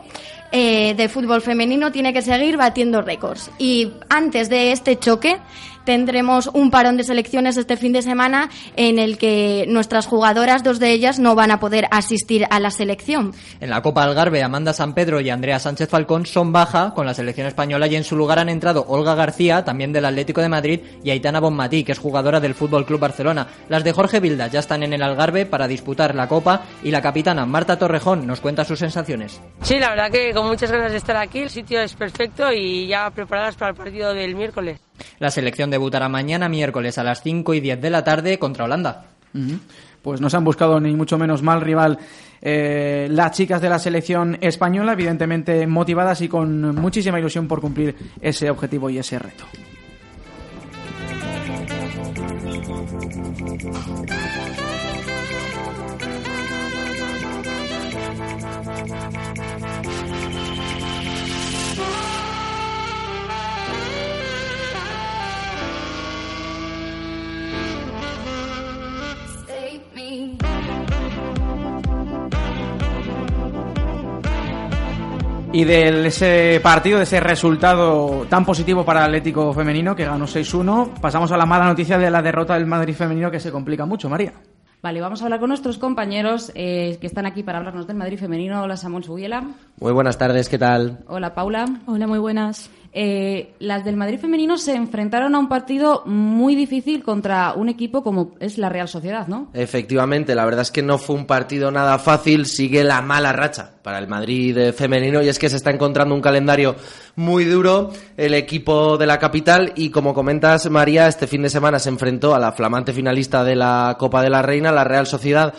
eh, de fútbol femenino tiene que seguir batiendo récords. Y antes de este choque tendremos un parón de selecciones este fin de semana en el que nuestras jugadoras, dos de ellas, no van a poder asistir a la selección. En la Copa Algarve, Amanda San Pedro y Andrea Sánchez Falcón son baja con la selección española y en su lugar han entrado Olga García, también del Atlético de Madrid, y Aitana Bonmatí, que es jugadora del Fútbol Club Barcelona. Las de Jorge Vilda ya están en el Algarve para disputar la Copa y la capitana Marta Torrejón nos cuenta sus sensaciones. Sí, la verdad que con muchas ganas de estar aquí, el sitio es perfecto y ya preparadas para el partido del miércoles. La selección debutará mañana miércoles a las 5 y 10 de la tarde contra Holanda. Pues no se han buscado ni mucho menos mal rival eh, las chicas de la selección española, evidentemente motivadas y con muchísima ilusión por cumplir ese objetivo y ese reto. Y de ese partido, de ese resultado tan positivo para el Atlético Femenino, que ganó 6-1, pasamos a la mala noticia de la derrota del Madrid Femenino, que se complica mucho, María. Vale, vamos a hablar con nuestros compañeros eh, que están aquí para hablarnos del Madrid femenino. Hola, Samuel Subiela. Muy buenas tardes, ¿qué tal? Hola, Paula. Hola, muy buenas. Las del Madrid femenino se enfrentaron a un partido muy difícil contra un equipo como es la Real Sociedad, ¿no? Efectivamente, la verdad es que no fue un partido nada fácil, sigue la mala racha para el Madrid eh, femenino y es que se está encontrando un calendario muy duro el equipo de la capital y como comentas María, este fin de semana se enfrentó a la flamante finalista de la Copa de la Reina, la Real Sociedad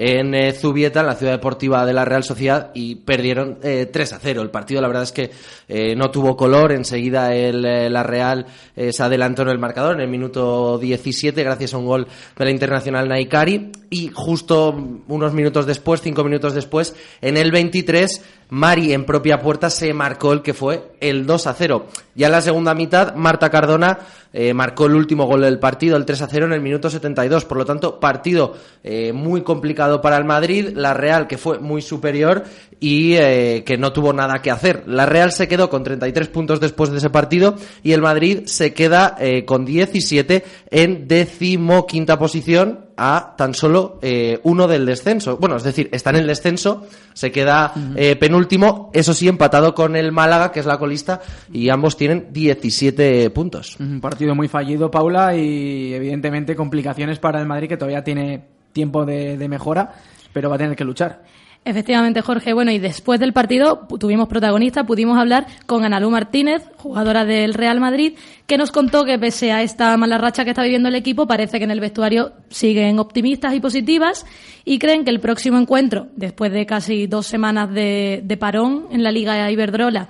en eh, Zubieta, en la ciudad deportiva de la Real Sociedad, y perdieron eh, 3 a 0. El partido, la verdad es que eh, no tuvo color. Enseguida el, eh, la Real se adelantó en el marcador en el minuto 17, gracias a un gol de la internacional Naikari. Y justo unos minutos después, cinco minutos después, en el 23, Mari en propia puerta se marcó el que fue el 2 a 0. Ya en la segunda mitad, Marta Cardona eh, marcó el último gol del partido, el 3 a 0 en el minuto 72. Por lo tanto, partido eh, muy complicado para el Madrid. La Real que fue muy superior y eh, que no tuvo nada que hacer. La Real se quedó con 33 puntos después de ese partido y el Madrid se queda eh, con 17 en decimoquinta posición a tan solo eh, uno del descenso. Bueno, es decir, está en el descenso, se queda eh, penúltimo, eso sí, empatado con el Málaga, que es la colista, y ambos tienen 17 puntos. Un partido muy fallido, Paula, y evidentemente complicaciones para el Madrid, que todavía tiene tiempo de, de mejora, pero va a tener que luchar. Efectivamente, Jorge. Bueno, y después del partido tuvimos protagonista, pudimos hablar con Analú Martínez, jugadora del Real Madrid, que nos contó que pese a esta mala racha que está viviendo el equipo, parece que en el vestuario siguen optimistas y positivas y creen que el próximo encuentro, después de casi dos semanas de, de parón en la Liga Iberdrola,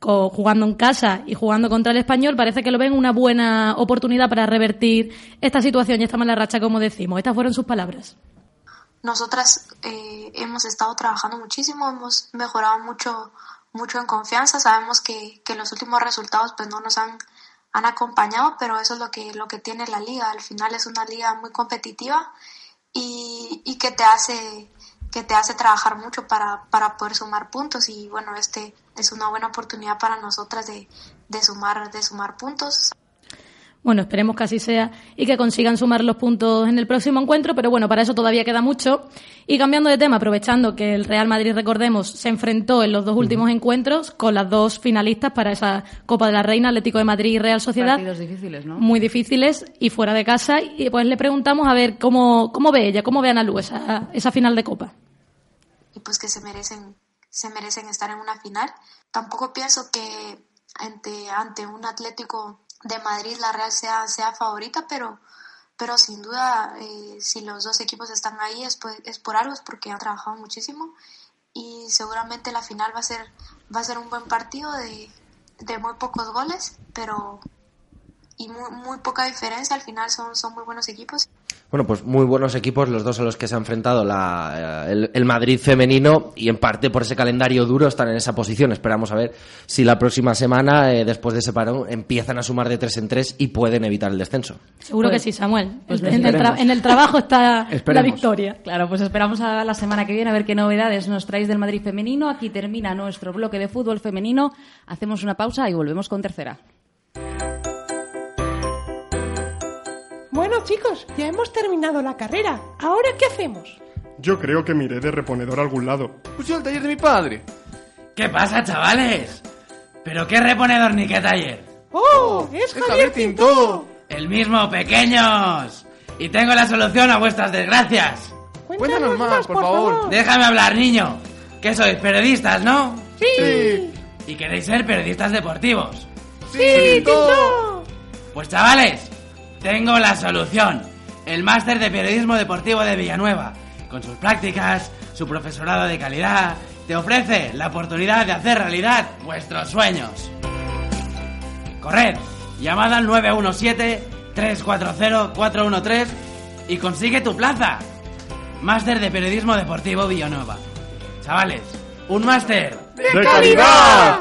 jugando en casa y jugando contra el español, parece que lo ven una buena oportunidad para revertir esta situación y esta mala racha, como decimos. Estas fueron sus palabras. Nosotras eh, hemos estado trabajando muchísimo, hemos mejorado mucho, mucho en confianza. Sabemos que, que los últimos resultados pues no nos han, han acompañado, pero eso es lo que, lo que tiene la liga. Al final es una liga muy competitiva y, y que te hace que te hace trabajar mucho para, para poder sumar puntos y bueno este es una buena oportunidad para nosotras de, de sumar de sumar puntos Bueno, esperemos que así sea y que consigan sumar los puntos en el próximo encuentro, pero bueno, para eso todavía queda mucho. Y cambiando de tema, aprovechando que el Real Madrid, recordemos, se enfrentó en los dos últimos encuentros con las dos finalistas para esa Copa de la Reina, Atlético de Madrid y Real Sociedad. Partidos difíciles, ¿no? Muy difíciles y fuera de casa. Y pues le preguntamos a ver cómo, cómo ve ella, cómo ve Ana Lu esa, esa final de Copa. y pues que se merecen se merecen estar en una final tampoco pienso que ante ante un Atlético de Madrid la Real sea sea favorita pero pero sin duda eh, si los dos equipos están ahí es, es por algo es porque han trabajado muchísimo y seguramente la final va a ser va a ser un buen partido de, de muy pocos goles pero y muy, muy poca diferencia al final son son muy buenos equipos Bueno, pues muy buenos equipos los dos a los que se ha enfrentado la, eh, el, el Madrid femenino y en parte por ese calendario duro están en esa posición. Esperamos a ver si la próxima semana, eh, después de ese parón, empiezan a sumar de tres en tres y pueden evitar el descenso. Seguro Pues- que sí, Samuel. pues en, el en el trabajo está la victoria. Claro, pues esperamos a la semana que viene a ver qué novedades nos traéis del Madrid femenino. Aquí termina nuestro bloque de fútbol femenino. Hacemos una pausa y volvemos con tercera. Bueno, chicos, ya hemos terminado la carrera. ¿Ahora qué hacemos? Yo creo que miré de reponedor a algún lado. Pues yo al taller de mi padre. ¿Qué pasa, chavales? ¿Pero qué reponedor ni qué taller? ¡Oh! ¡Es Javier Tintó! El mismo, pequeños. Y tengo la solución a vuestras desgracias. Cuéntanos más, por favor. Déjame hablar, niño. ¿Qué sois, periodistas, no? Sí. ¿Y queréis ser periodistas deportivos? ¡Sí, Tintó! Pues chavales, tengo la solución. el máster de periodismo deportivo de Villanueva. Con sus prácticas, su profesorado de calidad, te ofrece la oportunidad de hacer realidad vuestros sueños. Corred, llamada al 917-340-413 y consigue tu plaza. Máster de periodismo deportivo Villanueva. Chavales, un máster ¡De calidad!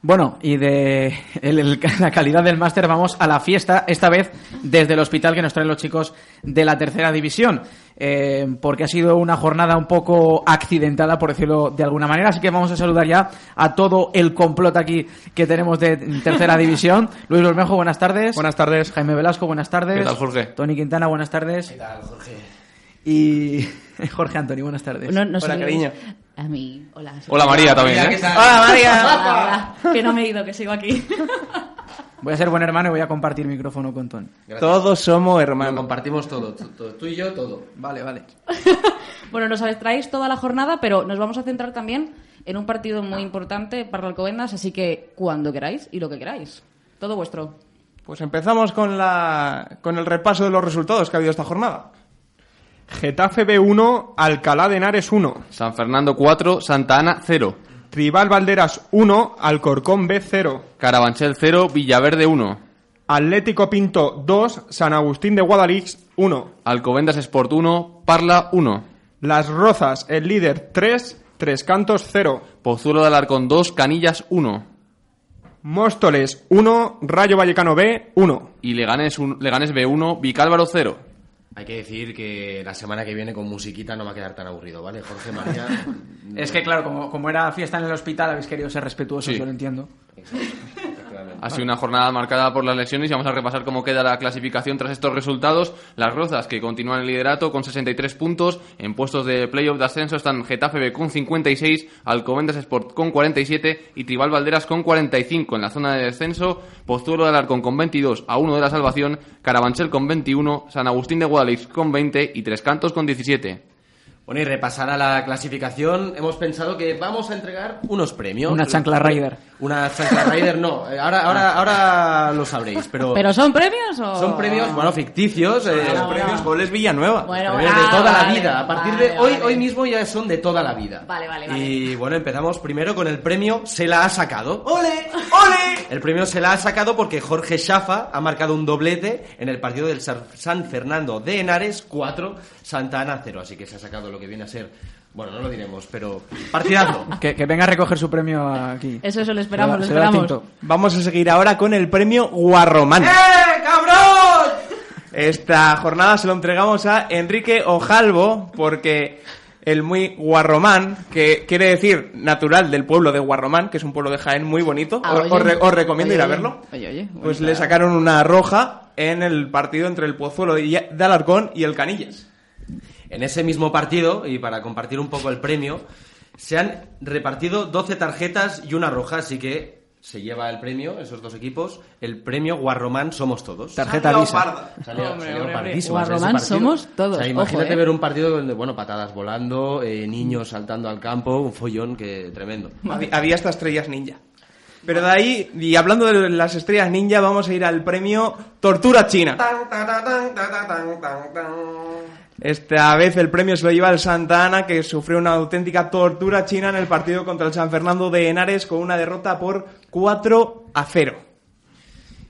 Bueno, y de el- el- la calidad del máster vamos a la fiesta, esta vez desde el hospital que nos traen los chicos de la tercera división, eh, porque ha sido una jornada un poco accidentada, por decirlo de alguna manera, así que vamos a saludar ya a todo el complot aquí que tenemos de tercera división. Luis Bermejo, buenas tardes. Buenas tardes. Jaime Velasco, buenas tardes. ¿Qué tal, Jorge? Tony Quintana, buenas tardes. ¿Qué tal, Jorge? Y Jorge Antonio, buenas tardes. No, no sé- A mí, hola. soy- Hola, María, también, ¿eh? Hola, María. Hola, hola. Que no me he ido, que sigo aquí. Voy a ser buen hermano y voy a compartir micrófono con Tony. Todos somos hermanos. compartimos todo, tú y yo todo. Vale, vale. Bueno, nos traéis toda la jornada, pero nos vamos a centrar también en un partido muy importante para Alcobendas, así que cuando queráis y lo que queráis. Todo vuestro. Pues empezamos con, la, con el repaso de los resultados que ha habido esta jornada. Getafe B1, Alcalá de Henares 1. San Fernando 4, Santa Ana 0. Tribal Valderas 1, Alcorcón B 0. Carabanchel 0, Villaverde 1. Atlético Pinto 2, San Agustín de Guadalix 1. Alcobendas Sport 1, Parla 1. Las Rozas, el líder 3, Tres Cantos 0. Pozuelo de Alarcón 2, Canillas 1. Móstoles 1, Rayo Vallecano B 1. Y Leganés, un- Leganés B1, Vicálvaro 0. Hay que decir que la semana que viene con musiquita no va a quedar tan aburrido, ¿vale? Jorge María. Es que claro, como, como era fiesta en el hospital, habéis querido ser respetuosos, Sí. yo lo entiendo. Ha sido una jornada marcada por las lesiones y vamos a repasar cómo queda la clasificación tras estos resultados. Las Rozas, que continúan el liderato con 63 puntos. En puestos de playoff de ascenso están Getafe B con 56, Alcobendas Sport con 47 y Tribal Valderas con 45. En la zona de descenso, Pozuelo de Alarcón con 22 a 1 de la salvación, Carabanchel con 21, San Agustín de Guadalix con 20 y Tres Cantos con 17. Bueno, y repasada la clasificación, hemos pensado que vamos a entregar unos premios. Una chancla Raider. Una chancla Raider, no. eh, Ahora, ahora, ahora lo sabréis, pero... ¿Pero son premios o...? Son premios, bueno, ficticios. eh, Son premios Goles Villanueva. Bueno, premios ah, de toda la vida. A partir vale, de hoy, vale. hoy mismo ya son de toda la vida. Vale, vale, vale. Y bueno, empezamos primero con el premio Se la ha sacado. ¡Ole! ¡Ole! El premio se la ha sacado porque Jorge Shafa ha marcado un doblete en el partido del San Fernando de Henares 4, Santa Ana 0. Así que se ha sacado lo que viene a ser, bueno, no lo diremos, pero partidazo. Que, que venga a recoger su premio aquí. Eso, eso, lo esperamos, lo esperamos. Vamos a seguir ahora con el premio Guarromán. ¡Eh, cabrón! Esta jornada se lo entregamos a Enrique Ojalvo porque el muy Guarromán, que quiere decir natural del pueblo de Guarromán, que es un pueblo de Jaén muy bonito, Ah, os, oye. os re- os recomiendo Oye, ir a verlo. Oye, oye, Pues le sacaron una roja en el partido entre el Pozuelo de de Alarcón y el Canillas. En ese mismo partido, y para compartir un poco el premio, se han repartido 12 tarjetas y una roja, así que se lleva el premio, esos dos equipos, el premio Guarromán Somos Todos. Tarjeta Salió Hombre, hombre, ese Guarromán somos todos, O sea, imagínate ojo, ¿eh? ver un partido donde, bueno, patadas volando, eh, niños saltando al campo, un follón que tremendo. Había, había hasta estrellas ninja. Pero de ahí, y hablando de las estrellas ninja, vamos a ir al premio Tortura China. Esta vez el premio se lo lleva el Santa Ana, que sufrió una auténtica tortura china en el partido contra el San Fernando de Henares con una derrota por 4 a 0.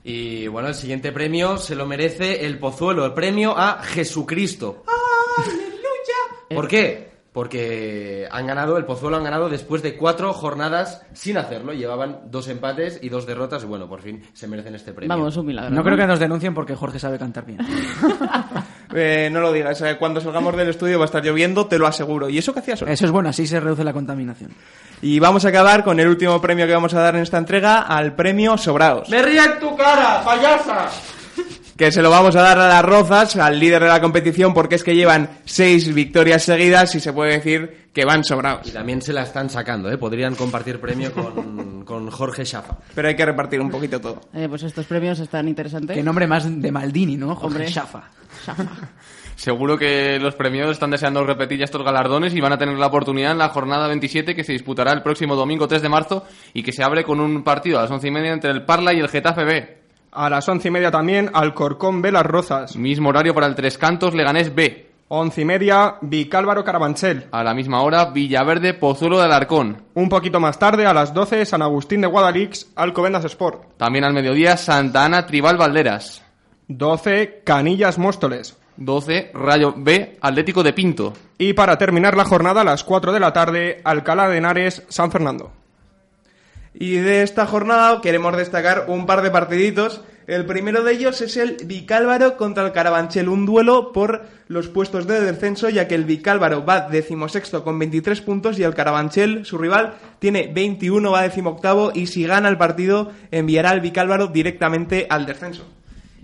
Y bueno, el siguiente premio se lo merece el Pozuelo, el premio a Jesucristo. ¿Por qué? Porque han ganado, el Pozuelo han ganado después de cuatro jornadas sin hacerlo. Llevaban dos empates y dos derrotas y bueno, por fin se merecen este premio. Vamos, un milagro. No creo que nos denuncien porque Jorge sabe cantar bien. Eh, no lo digas, cuando salgamos del estudio va a estar lloviendo, te lo aseguro. ¿Y eso qué hacías hoy? Eso es bueno, así se reduce la contaminación. Y vamos a acabar con el último premio que vamos a dar en esta entrega, al premio Sobrados. ¡Me ríe en tu cara, payasa! que se lo vamos a dar a las Rozas, al líder de la competición, porque es que llevan seis victorias seguidas y se puede decir que van sobrados. Y también se la están sacando, ¿eh? Podrían compartir premio con, con Jorge Shafa. Pero hay que repartir un poquito todo. Eh, pues estos premios están interesantes. Qué nombre más de Maldini, ¿no? Jorge Hombre. Shafa. Seguro que los premiados están deseando repetir ya estos galardones y van a tener la oportunidad en la jornada 27 que se disputará el próximo domingo 3 de marzo y que se abre con un partido a las once y media entre el Parla y el Getafe B. A las once y media también, Alcorcón B Las Rozas. Mismo horario para el Tres Cantos Leganés B. Once y media, Vicálvaro Carabanchel. A la misma hora, Villaverde Pozuelo de Alarcón. Un poquito más tarde, a las 12, San Agustín de Guadalix, Alcobendas Sport. También al mediodía, Santa Ana Tribal Valderas. 12, Canillas Móstoles. 12, Rayo B, Atlético de Pinto. Y para terminar la jornada, a las 4 de la tarde, Alcalá de Henares, San Fernando. Y de esta jornada queremos destacar un par de partiditos. El primero de ellos es el Vicálvaro contra el Carabanchel, un duelo por los puestos de descenso, ya que el Vicálvaro va decimosexto con 23 puntos y el Carabanchel, su rival, tiene 21, va decimoctavo y si gana el partido enviará al Vicálvaro directamente al descenso.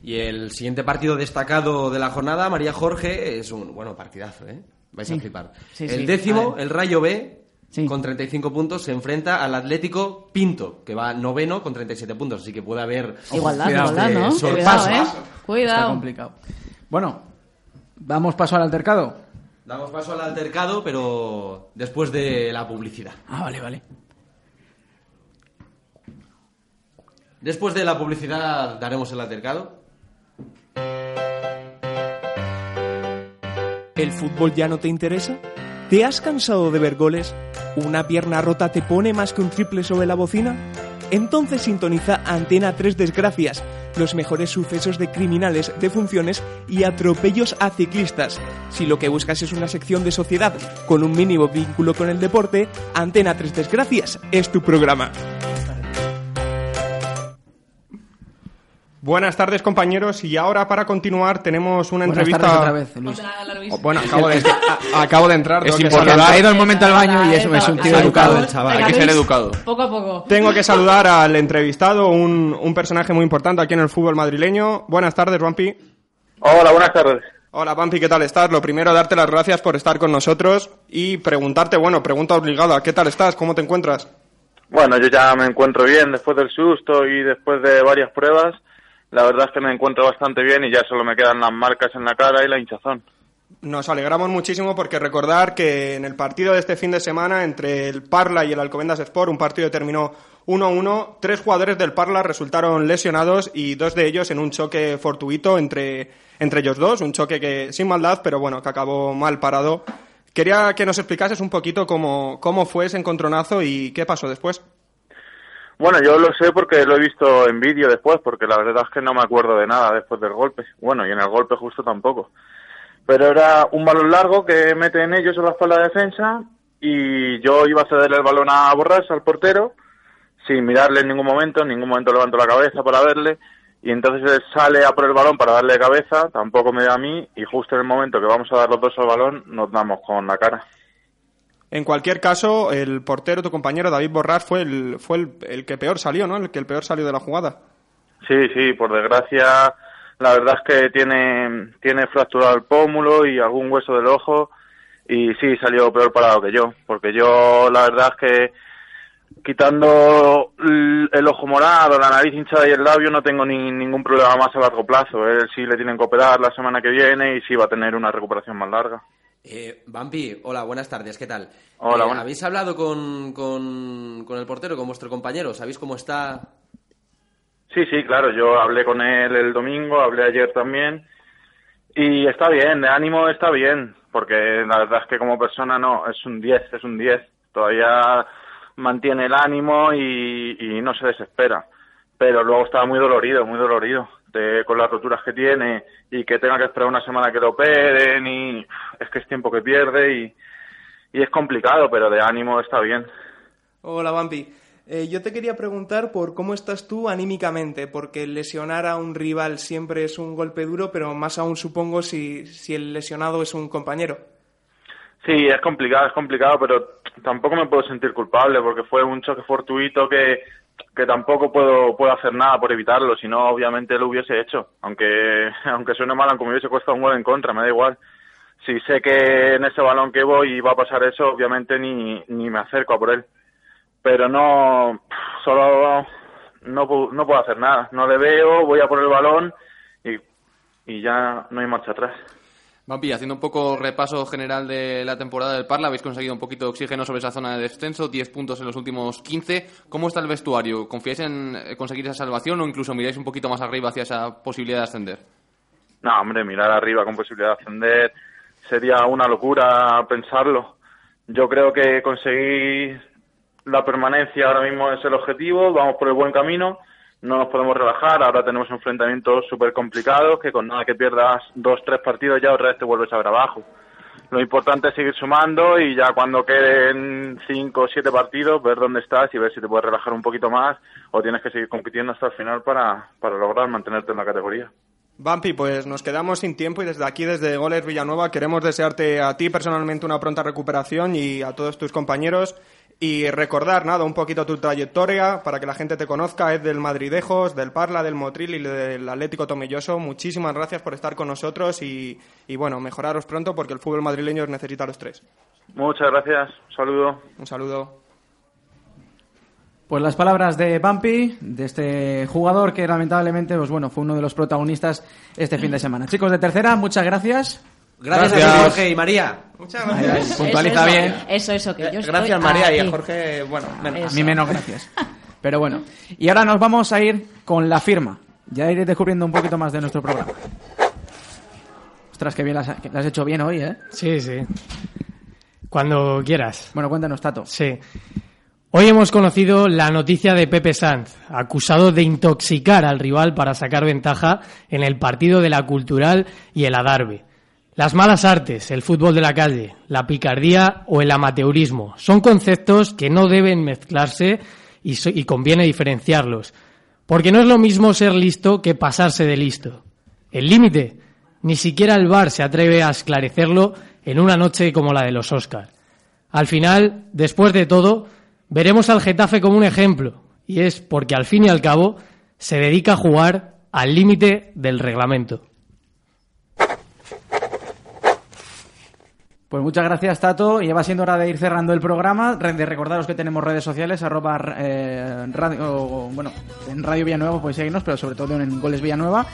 Y el siguiente partido destacado de la jornada, María Jorge, es un, bueno, partidazo, ¿eh? Vais Sí. a flipar. Sí, el sí. décimo, A el Rayo B, con 35 puntos, se enfrenta al Atlético Pinto, que va noveno con 37 puntos, así que puede haber... Igualdad, Cuidado, igualdad, eh, ¿no? sorpasos. Cuidado, ¿eh? Está Cuidado. complicado. Bueno, damos paso al altercado. Damos paso al altercado, pero después de la publicidad. Ah, vale, vale. Después de la publicidad daremos el altercado. ¿El fútbol ya no te interesa? ¿Te has cansado de ver goles? ¿Una pierna rota te pone más que un triple sobre la bocina? Entonces sintoniza Antena 3 Desgracias, los mejores sucesos de criminales, defunciones y atropellos a ciclistas. Si lo que buscas es una sección de sociedad con un mínimo vínculo con el deporte, Antena 3 Desgracias es tu programa. Buenas tardes, compañeros. Y ahora, para continuar, tenemos una Buenas entrevista. otra vez, Luis. Oh, bueno, acabo de, a- acabo de entrar. Es tengo que importante. saludar. Ha ido el momento al baño y es- es un tío educado, el chaval. Hay que ser educado. Poco a poco. Tengo que saludar al entrevistado, un, un personaje muy importante aquí en el fútbol madrileño. Buenas tardes, Vampi. Hola, buenas tardes. Hola, Vampi, ¿qué tal estás? Lo primero, darte las gracias por estar con nosotros y preguntarte, bueno, pregunta obligada, ¿qué tal estás? ¿Cómo te encuentras? Bueno, yo ya me encuentro bien después del susto y después de varias pruebas. La verdad es que me encuentro bastante bien y ya solo me quedan las marcas en la cara y la hinchazón. Nos alegramos muchísimo porque recordar que en el partido de este fin de semana entre el Parla y el Alcobendas Sport, un partido que terminó 1-1, tres jugadores del Parla resultaron lesionados y dos de ellos en un choque fortuito entre, entre ellos dos, un choque que sin maldad, pero bueno, que acabó mal parado. Quería que nos explicases un poquito cómo, cómo fue ese encontronazo y qué pasó después. Bueno, yo lo sé porque lo he visto en vídeo después, porque la verdad es que no me acuerdo de nada después del golpe. Bueno, y en el golpe justo tampoco. Pero era un balón largo que meten ellos en la espalda de defensa y yo iba a cederle el balón a Borras, al portero, sin mirarle en ningún momento, en ningún momento levanto la cabeza para verle y entonces él sale a por el balón para darle cabeza, tampoco me da a mí y justo en el momento que vamos a dar los dos al balón nos damos con la cara. En cualquier caso, el portero, tu compañero David Borrás, fue el, fue el, el que peor salió, ¿no? El que el peor salió de la jugada. Sí, sí, por desgracia, la verdad es que tiene, tiene fracturado el pómulo y algún hueso del ojo y sí salió peor parado que yo, porque yo la verdad es que quitando el ojo morado, la nariz hinchada y el labio no tengo ni, ningún problema más a largo plazo. Él sí le tienen que operar la semana que viene y sí va a tener una recuperación más larga. Eh, Vampi, hola, buenas tardes, ¿qué tal? Hola, Eh, buenas. ¿Habéis hablado con, con, con el portero, con vuestro compañero? ¿Sabéis cómo está? Sí, sí, claro, yo hablé con él el domingo, hablé ayer también y está bien, de ánimo está bien, porque la verdad es que como persona no, es un 10, es un 10, todavía mantiene el ánimo y, y no se desespera, pero luego estaba muy dolorido, muy dolorido, con las roturas que tiene y que tenga que esperar una semana que lo operen y es que es tiempo que pierde y, y es complicado, pero de ánimo está bien. Hola, Vampi. Eh, yo te quería preguntar por cómo estás tú anímicamente, porque lesionar a un rival siempre es un golpe duro, pero más aún supongo si, si el lesionado es un compañero. Sí, es complicado, es complicado, pero tampoco me puedo sentir culpable porque fue un choque fortuito que, que tampoco puedo, puedo hacer nada por evitarlo, si no obviamente lo hubiese hecho, aunque, aunque suene mal, aunque me hubiese costado un gol en contra, me da igual. Si sé que en ese balón que voy va a pasar eso, obviamente ni, ni me acerco a por él. Pero no, solo no, no puedo hacer nada. No le veo, voy a por el balón y, y ya no hay marcha atrás. Vampi, haciendo un poco repaso general de la temporada del Parla, habéis conseguido un poquito de oxígeno sobre esa zona de descenso, 10 puntos en los últimos 15. ¿Cómo está el vestuario? ¿Confiáis en eh, conseguir esa salvación o incluso miráis un poquito más arriba hacia esa posibilidad de ascender? No, hombre, mirar arriba con posibilidad de ascender sería una locura pensarlo. Yo creo que conseguir la permanencia ahora mismo es el objetivo, vamos por el buen camino, no nos podemos relajar, ahora tenemos enfrentamientos súper complicados que con nada que pierdas dos, tres partidos ya otra vez te vuelves a ver abajo. Lo importante es seguir sumando y ya cuando queden cinco o siete partidos ver dónde estás y ver si te puedes relajar un poquito más o tienes que seguir compitiendo hasta el final para, para lograr mantenerte en la categoría. Vampi, pues nos quedamos sin tiempo y desde aquí, desde Goles Villanueva, queremos desearte a ti personalmente una pronta recuperación y a todos tus compañeros y recordar, nada, un poquito tu trayectoria para que la gente te conozca. Es del Madridejos, del Parla, del Motril y del Atlético Tomelloso. Muchísimas gracias por estar con nosotros y, y bueno, mejoraros pronto porque el fútbol madrileño os necesita a los tres. Muchas gracias, un saludo. Un saludo. Pues las palabras de Bumpy, de este jugador que lamentablemente, pues bueno, fue uno de los protagonistas este fin de semana. Chicos de tercera, muchas gracias. Gracias, a ti, Jorge y María. Muchas gracias. Puntualiza eso, bien. Eso, eso, que yo estoy Gracias, María, y a. Jorge, bueno, menos. A mí menos gracias. Pero bueno. Y ahora nos vamos a ir con la firma. Ya iréis descubriendo un poquito más de nuestro programa. Ostras, qué bien las, que las has hecho bien hoy, ¿eh? Sí, sí. Cuando quieras. Bueno, cuéntanos, Tato. Sí. Hoy hemos conocido la noticia de Pepe Sanz, acusado de intoxicar al rival para sacar ventaja en el partido de la Cultural y el Adarve. Las malas artes, el fútbol de la calle, la picardía o el amateurismo son conceptos que no deben mezclarse y, conviene diferenciarlos, porque no es lo mismo ser listo que pasarse de listo. El límite, ni siquiera el VAR se atreve a esclarecerlo en una noche como la de los Oscar. Al final, después de todo, veremos al Getafe como un ejemplo, y es porque al fin y al cabo se dedica a jugar al límite del reglamento. Pues muchas gracias, Tato. Y ya va siendo hora de ir cerrando el programa. De recordaros que tenemos redes sociales, arroba eh, radio, bueno, en Radio Villanueva podéis seguirnos, pero sobre todo en Goles Villanueva.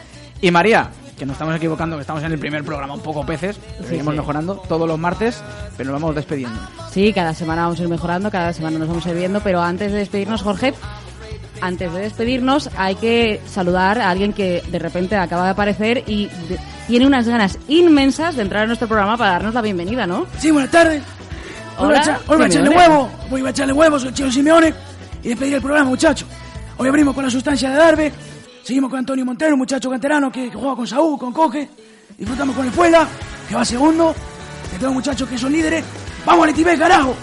Y María, que nos estamos equivocando, que estamos en el primer programa un poco peces, Sí, seguimos sí. mejorando todos los martes, pero nos vamos despidiendo. Sí, cada semana vamos a ir mejorando, cada semana nos vamos a ir viendo, pero antes de despedirnos, Jorge, antes de despedirnos hay que saludar a alguien que de repente acaba de aparecer y de- tiene unas ganas inmensas de entrar en nuestro programa para darnos la bienvenida, ¿no? Sí, buenas tardes. Hoy voy a, echar- hoy voy a echarle huevo. Voy a echarle huevos al Chino Simeone y despedir el programa, muchachos. Hoy abrimos con la sustancia de Darbe. Seguimos con Antonio Montero, un muchacho canterano que, que juega con Saúl, con Coge. Disfrutamos con el Fuela, que va segundo. Que tengo muchachos que son líderes. ¡Vamos, Letibé, carajo!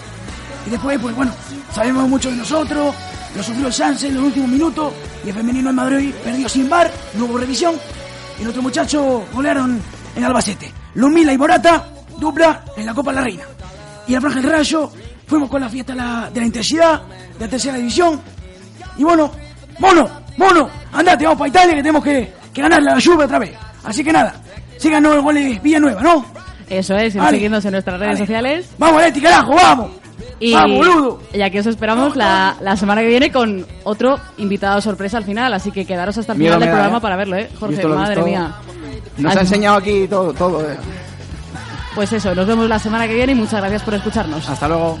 Y después, pues bueno, sabemos mucho de nosotros. Lo sufrió el Sanse en los últimos minutos. Y el femenino en Madrid perdió sin bar. No hubo revisión. Y nuestros muchachos golearon en Albacete. Lumila y Morata, dupla en la Copa de la Reina. Y al Franja del Rayo fuimos con la fiesta de la, de la intensidad, de la tercera división. Y bueno, mono, mono, andate, vamos para Italia que tenemos que, que ganarle a la Juve otra vez. Así que nada, síganos el goles Villanueva, ¿no? Eso es, Vale. siguiendo en nuestras redes sociales. Vamos, Leti, carajo, vamos. Y Vamos, boludo. ya que os esperamos la, la semana que viene con otro invitado sorpresa al final, así que quedaros hasta el Miedo final del da, programa ¿eh? para verlo, ¿eh? Jorge, madre mía. Nos ha enseñado aquí todo, todo. eh. Pues eso, nos vemos la semana que viene y muchas gracias por escucharnos. Hasta luego.